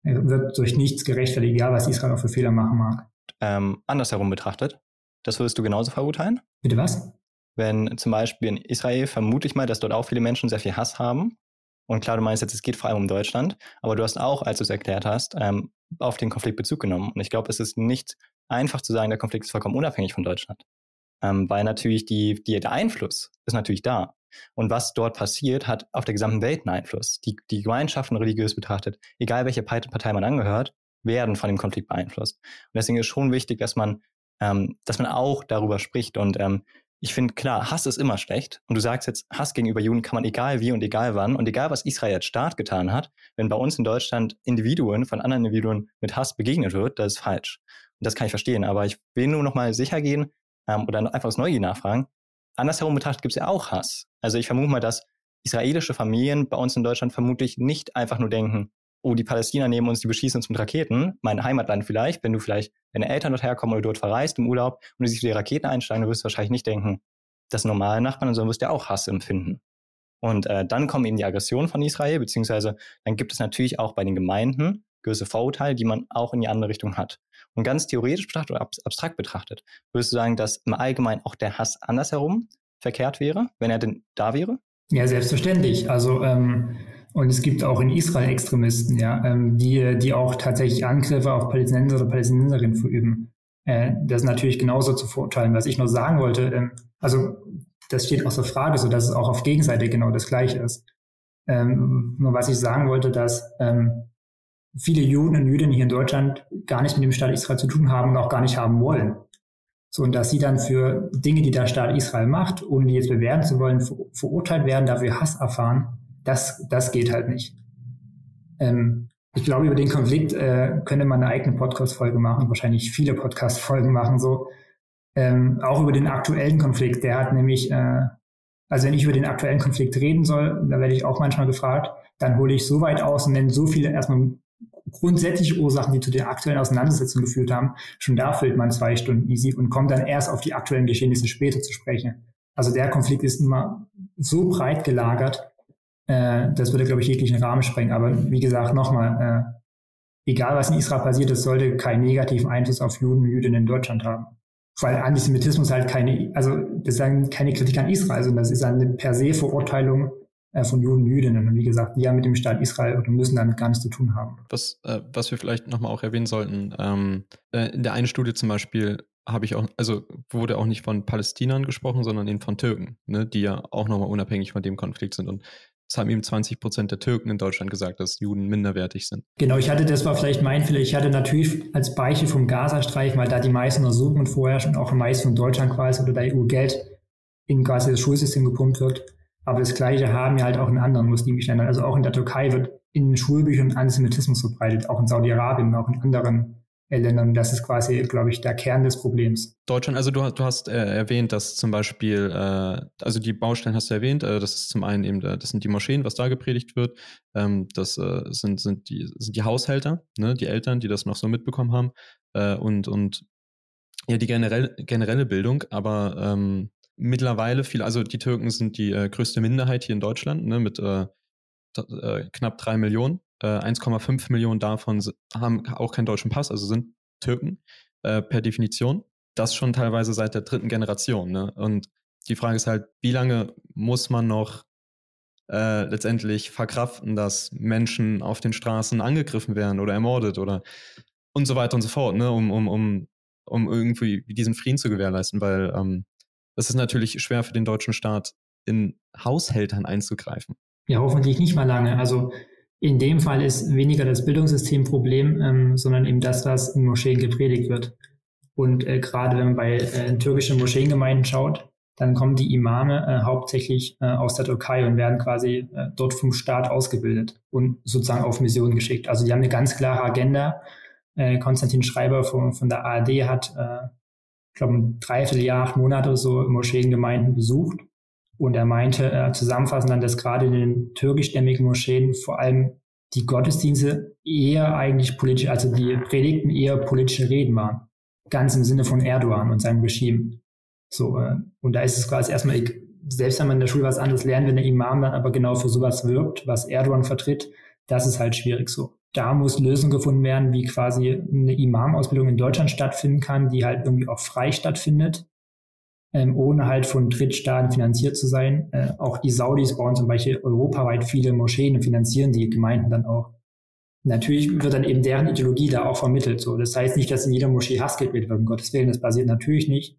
wird durch nichts gerechtfertigt, egal was Israel auch für Fehler machen mag. Ähm, andersherum betrachtet, das würdest du genauso verurteilen? Bitte was? Wenn zum Beispiel in Israel vermute ich mal, dass dort auch viele Menschen sehr viel Hass haben. Und klar, du meinst jetzt, es geht vor allem um Deutschland, aber du hast auch, als du es erklärt hast, ähm, auf den Konflikt Bezug genommen. Und ich glaube, es ist nicht einfach zu sagen, der Konflikt ist vollkommen unabhängig von Deutschland. Ähm, weil natürlich die, die, der Einfluss ist natürlich da. Und was dort passiert, hat auf der gesamten Welt einen Einfluss. Die, die Gemeinschaften religiös betrachtet, egal welche Partei man angehört, werden von dem Konflikt beeinflusst. Und deswegen ist schon wichtig, dass man, ähm, dass man auch darüber spricht. Und ähm, ich finde, klar, Hass ist immer schlecht. Und du sagst jetzt, Hass gegenüber Juden kann man egal wie und egal wann und egal was Israel als Staat getan hat, wenn bei uns in Deutschland Individuen von anderen Individuen mit Hass begegnet wird, das ist falsch. Und das kann ich verstehen. Aber ich will nur noch mal sicher gehen ähm, oder einfach aus Neugier nachfragen andersherum betrachtet gibt es ja auch Hass. Also ich vermute mal, dass israelische Familien bei uns in Deutschland vermutlich nicht einfach nur denken, oh, die Palästina nehmen uns, die beschießen uns mit Raketen, mein Heimatland vielleicht, wenn du vielleicht deine Eltern dort herkommen oder dort verreist im Urlaub und du siehst, wie die Raketen einsteigen, dann wirst du wahrscheinlich nicht denken, das normale Nachbarn, sondern wirst du ja auch Hass empfinden. Und äh, dann kommen eben die Aggressionen von Israel, beziehungsweise dann gibt es natürlich auch bei den Gemeinden gewisse Vorurteile, die man auch in die andere Richtung hat. Und ganz theoretisch betrachtet oder abstrakt betrachtet, würdest du sagen, dass im Allgemeinen auch der Hass andersherum verkehrt wäre, wenn er denn da wäre? Ja, selbstverständlich. Also ähm, und es gibt auch in Israel Extremisten, ja, ähm, die, die auch tatsächlich Angriffe auf Palästinenser oder Palästinenserinnen verüben. Äh, das ist natürlich genauso zu verurteilen. Was ich nur sagen wollte, ähm, also das steht außer Frage, so dass es auch auf Gegenseite genau das Gleiche ist. Ähm, nur was ich sagen wollte, dass ähm, viele Juden und Jüdinnen hier in Deutschland gar nicht mit dem Staat Israel zu tun haben und auch gar nicht haben wollen. So, und dass sie dann für Dinge, die der Staat Israel macht, ohne die jetzt bewerten zu wollen, ver verurteilt werden, dafür Hass erfahren, Das, das geht halt nicht. Ähm, ich glaube, über den Konflikt äh, könnte man eine eigene Podcast-Folge machen, wahrscheinlich viele Podcast-Folgen machen, so. Ähm, auch über den aktuellen Konflikt. Der hat nämlich, äh, also wenn ich über den aktuellen Konflikt reden soll, da werde ich auch manchmal gefragt, dann hole ich so weit aus und nenne so viele erstmal grundsätzliche Ursachen, die zu den aktuellen Auseinandersetzungen geführt haben. Schon da füllt man zwei Stunden easy und kommt dann erst auf die aktuellen Geschehnisse später zu sprechen. Also der Konflikt ist immer so breit gelagert, äh, das würde, glaube ich, jeglichen Rahmen sprengen. Aber wie gesagt, nochmal, äh, egal was in Israel passiert, es sollte keinen negativen Einfluss auf Juden und Jüdinnen in Deutschland haben. Weil Antisemitismus halt keine, also das ist keine Kritik an Israel, sondern das ist eine per se Verurteilung von Juden und Jüdinnen. Und wie gesagt, die haben mit dem Staat Israel oder müssen damit gar nichts zu tun haben. Was, äh, was wir vielleicht nochmal auch erwähnen sollten, ähm, äh, in der einen Studie zum Beispiel habe ich auch, also wurde auch nicht von Palästinern gesprochen, sondern eben von Türken, ne, die ja auch nochmal unabhängig von dem Konflikt sind. Und es haben ihm 20 Prozent der Türken in Deutschland gesagt, dass Juden minderwertig sind. Genau, ich hatte, das war vielleicht mein Fehler. Ich hatte natürlich als Beispiel vom Gazastreifen, weil da die meisten Untersuchungen vorherrschen, auch am meisten von Deutschland quasi oder der EU Geld in quasi das Schulsystem gepumpt wird. Aber das Gleiche haben wir halt auch in anderen muslimischen Ländern. Also auch in der Türkei wird in Schulbüchern Antisemitismus verbreitet, auch in Saudi-Arabien, auch in anderen Ländern. Das ist quasi, glaube ich, der Kern des Problems. Deutschland, also du, du hast äh, erwähnt, dass zum Beispiel, äh, also die Baustellen hast du erwähnt, äh, das ist zum einen eben, äh, das sind die Moscheen, was da gepredigt wird, ähm, das äh, sind, sind, die, sind die Haushälter, ne, die Eltern, die das noch so mitbekommen haben äh, und, und ja, die generell, generelle Bildung, aber ähm, mittlerweile viel, also die Türken sind die äh, größte Minderheit hier in Deutschland, ne, mit äh, äh, knapp drei Millionen. Äh, 1,5 Millionen davon haben auch keinen deutschen Pass, also sind Türken äh, per Definition. Das schon teilweise seit der dritten Generation. Ne? Und die Frage ist halt, wie lange muss man noch äh, letztendlich verkraften, dass Menschen auf den Straßen angegriffen werden oder ermordet oder und so weiter und so fort, ne? um, um, um, um irgendwie diesen Frieden zu gewährleisten, weil ähm, es ist natürlich schwer für den deutschen Staat, in Haushältern einzugreifen. Ja, hoffentlich nicht mal lange. Also in dem Fall ist weniger das Bildungssystem Problem, ähm, sondern eben das, was in Moscheen gepredigt wird. Und äh, gerade wenn man bei äh, türkischen Moscheengemeinden schaut, dann kommen die Imame äh, hauptsächlich äh, aus der Türkei und werden quasi äh, dort vom Staat ausgebildet und sozusagen auf Mission geschickt. Also die haben eine ganz klare Agenda. Äh, Konstantin Schreiber von, von der ARD hat, äh, glaube, ein Dreivierteljahr, acht Monate oder so Moscheengemeinden besucht und er meinte äh, zusammenfassend dann, dass gerade in den türkischstämmigen Moscheen vor allem die Gottesdienste eher eigentlich politisch, also die Predigten eher politische Reden waren. Ganz im Sinne von Erdogan und seinem Regime. So, äh, und da ist es quasi erstmal, selbst wenn man in der Schule was anderes lernt, wenn der Imam dann aber genau für sowas wirbt, was Erdogan vertritt, das ist halt schwierig so. Da muss Lösung gefunden werden, wie quasi eine Imam-Ausbildung in Deutschland stattfinden kann, die halt irgendwie auch frei stattfindet ähm, ohne halt von Drittstaaten finanziert zu sein. Äh, auch die Saudis bauen zum Beispiel europaweit viele Moscheen und finanzieren die Gemeinden dann auch. Natürlich wird dann eben deren Ideologie da auch vermittelt. So, das heißt nicht, dass in jeder Moschee Hass gebildet wird. Um Gottes Willen, das passiert natürlich nicht.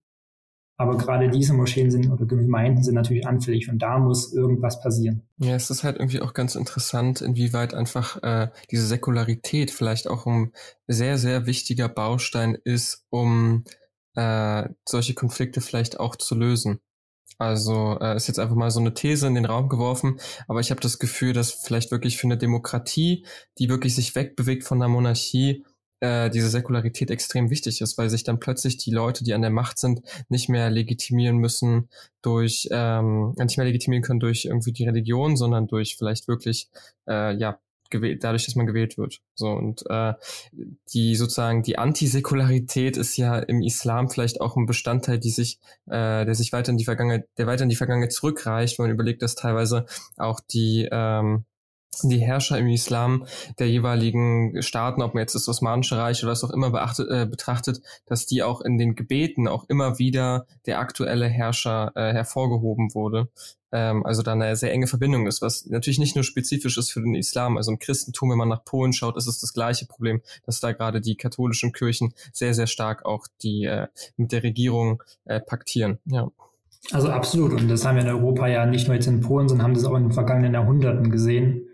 Aber gerade diese Moscheen sind oder Gemeinden sind natürlich anfällig und da muss irgendwas passieren. Ja, es ist halt irgendwie auch ganz interessant, inwieweit einfach äh, diese Säkularität vielleicht auch ein sehr, sehr wichtiger Baustein ist, um äh, solche Konflikte vielleicht auch zu lösen. Also äh, ist jetzt einfach mal so eine These in den Raum geworfen, aber ich habe das Gefühl, dass vielleicht wirklich für eine Demokratie, die wirklich sich wegbewegt von der Monarchie, äh, diese Säkularität extrem wichtig ist, weil sich dann plötzlich die Leute, die an der Macht sind, nicht mehr legitimieren müssen durch, ähm, nicht mehr legitimieren können durch irgendwie die Religion, sondern durch vielleicht wirklich äh, ja gewählt, dadurch, dass man gewählt wird. So und äh, die sozusagen die Antisäkularität ist ja im Islam vielleicht auch ein Bestandteil, die sich, äh, der sich weiter in die Vergangenheit, der weiter in die Vergangenheit zurückreicht, wenn man überlegt, dass teilweise auch die ähm, die Herrscher im Islam der jeweiligen Staaten, ob man jetzt das Osmanische Reich oder was auch immer beachtet, äh, betrachtet, dass die auch in den Gebeten auch immer wieder der aktuelle Herrscher äh, hervorgehoben wurde. Ähm, also da eine sehr enge Verbindung ist, was natürlich nicht nur spezifisch ist für den Islam. Also im Christentum, wenn man nach Polen schaut, ist es das gleiche Problem, dass da gerade die katholischen Kirchen sehr, sehr stark auch die äh, mit der Regierung äh, paktieren. Ja. Also absolut. Und das haben wir in Europa ja nicht nur jetzt in Polen, sondern haben das auch in den vergangenen Jahrhunderten gesehen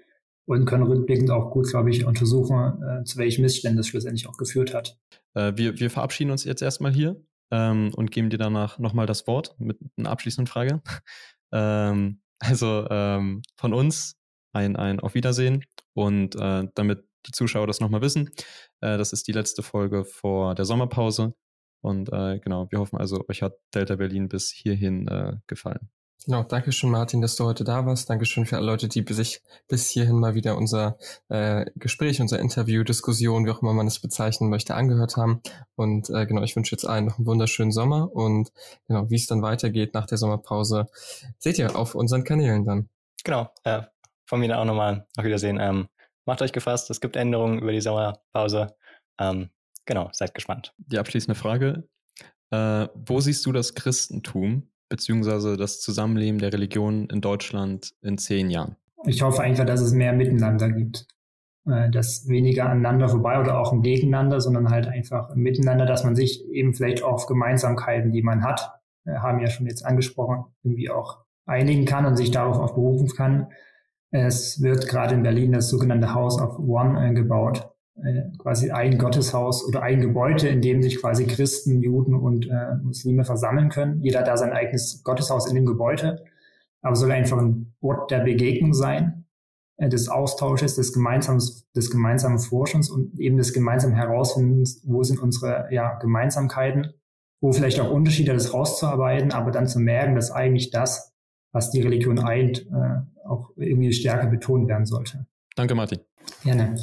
und können rückblickend auch gut, glaube ich, untersuchen, äh, zu welchen Missständen das schlussendlich auch geführt hat. Äh, wir, wir verabschieden uns jetzt erstmal hier ähm, und geben dir danach nochmal das Wort mit einer abschließenden Frage. ähm, also ähm, von uns ein, ein Auf Wiedersehen. Und äh, damit die Zuschauer das nochmal wissen, äh, das ist die letzte Folge vor der Sommerpause. Und äh, genau, wir hoffen also, euch hat Delta Berlin bis hierhin äh, gefallen. Genau, danke schön, Martin, dass du heute da warst. Dankeschön für alle Leute, die sich bis hierhin mal wieder unser äh, Gespräch, unser Interview, Diskussion, wie auch immer man es bezeichnen möchte, angehört haben. Und äh, genau, ich wünsche jetzt allen noch einen wunderschönen Sommer und genau, wie es dann weitergeht nach der Sommerpause, seht ihr auf unseren Kanälen dann. Genau, äh, von mir auch nochmal auf Wiedersehen. Ähm, macht euch gefasst, es gibt Änderungen über die Sommerpause. Ähm, genau, seid gespannt. Die abschließende Frage. Äh, wo siehst du das Christentum beziehungsweise das Zusammenleben der Religion in Deutschland in zehn Jahren? Ich hoffe einfach, dass es mehr Miteinander gibt. Äh, dass weniger aneinander vorbei oder auch im Gegeneinander, sondern halt einfach miteinander, dass man sich eben vielleicht auf Gemeinsamkeiten, die man hat, äh, haben ja schon jetzt angesprochen, irgendwie auch einigen kann und sich darauf auch berufen kann. Es wird gerade in Berlin das sogenannte House of One äh, gebaut. Äh, quasi ein Gotteshaus oder ein Gebäude, in dem sich quasi Christen, Juden und äh, Muslime versammeln können. Jeder hat da sein eigenes Gotteshaus in dem Gebäude, aber soll einfach ein Ort der Begegnung sein, äh, des Austausches, des gemeinsamen, des gemeinsamen Forschens und eben des gemeinsamen Herausfindens, wo sind unsere ja, Gemeinsamkeiten, wo vielleicht auch Unterschiede, das rauszuarbeiten, aber dann zu merken, dass eigentlich das, was die Religion eint, äh, auch irgendwie stärker betont werden sollte. Danke, Martin. Gerne.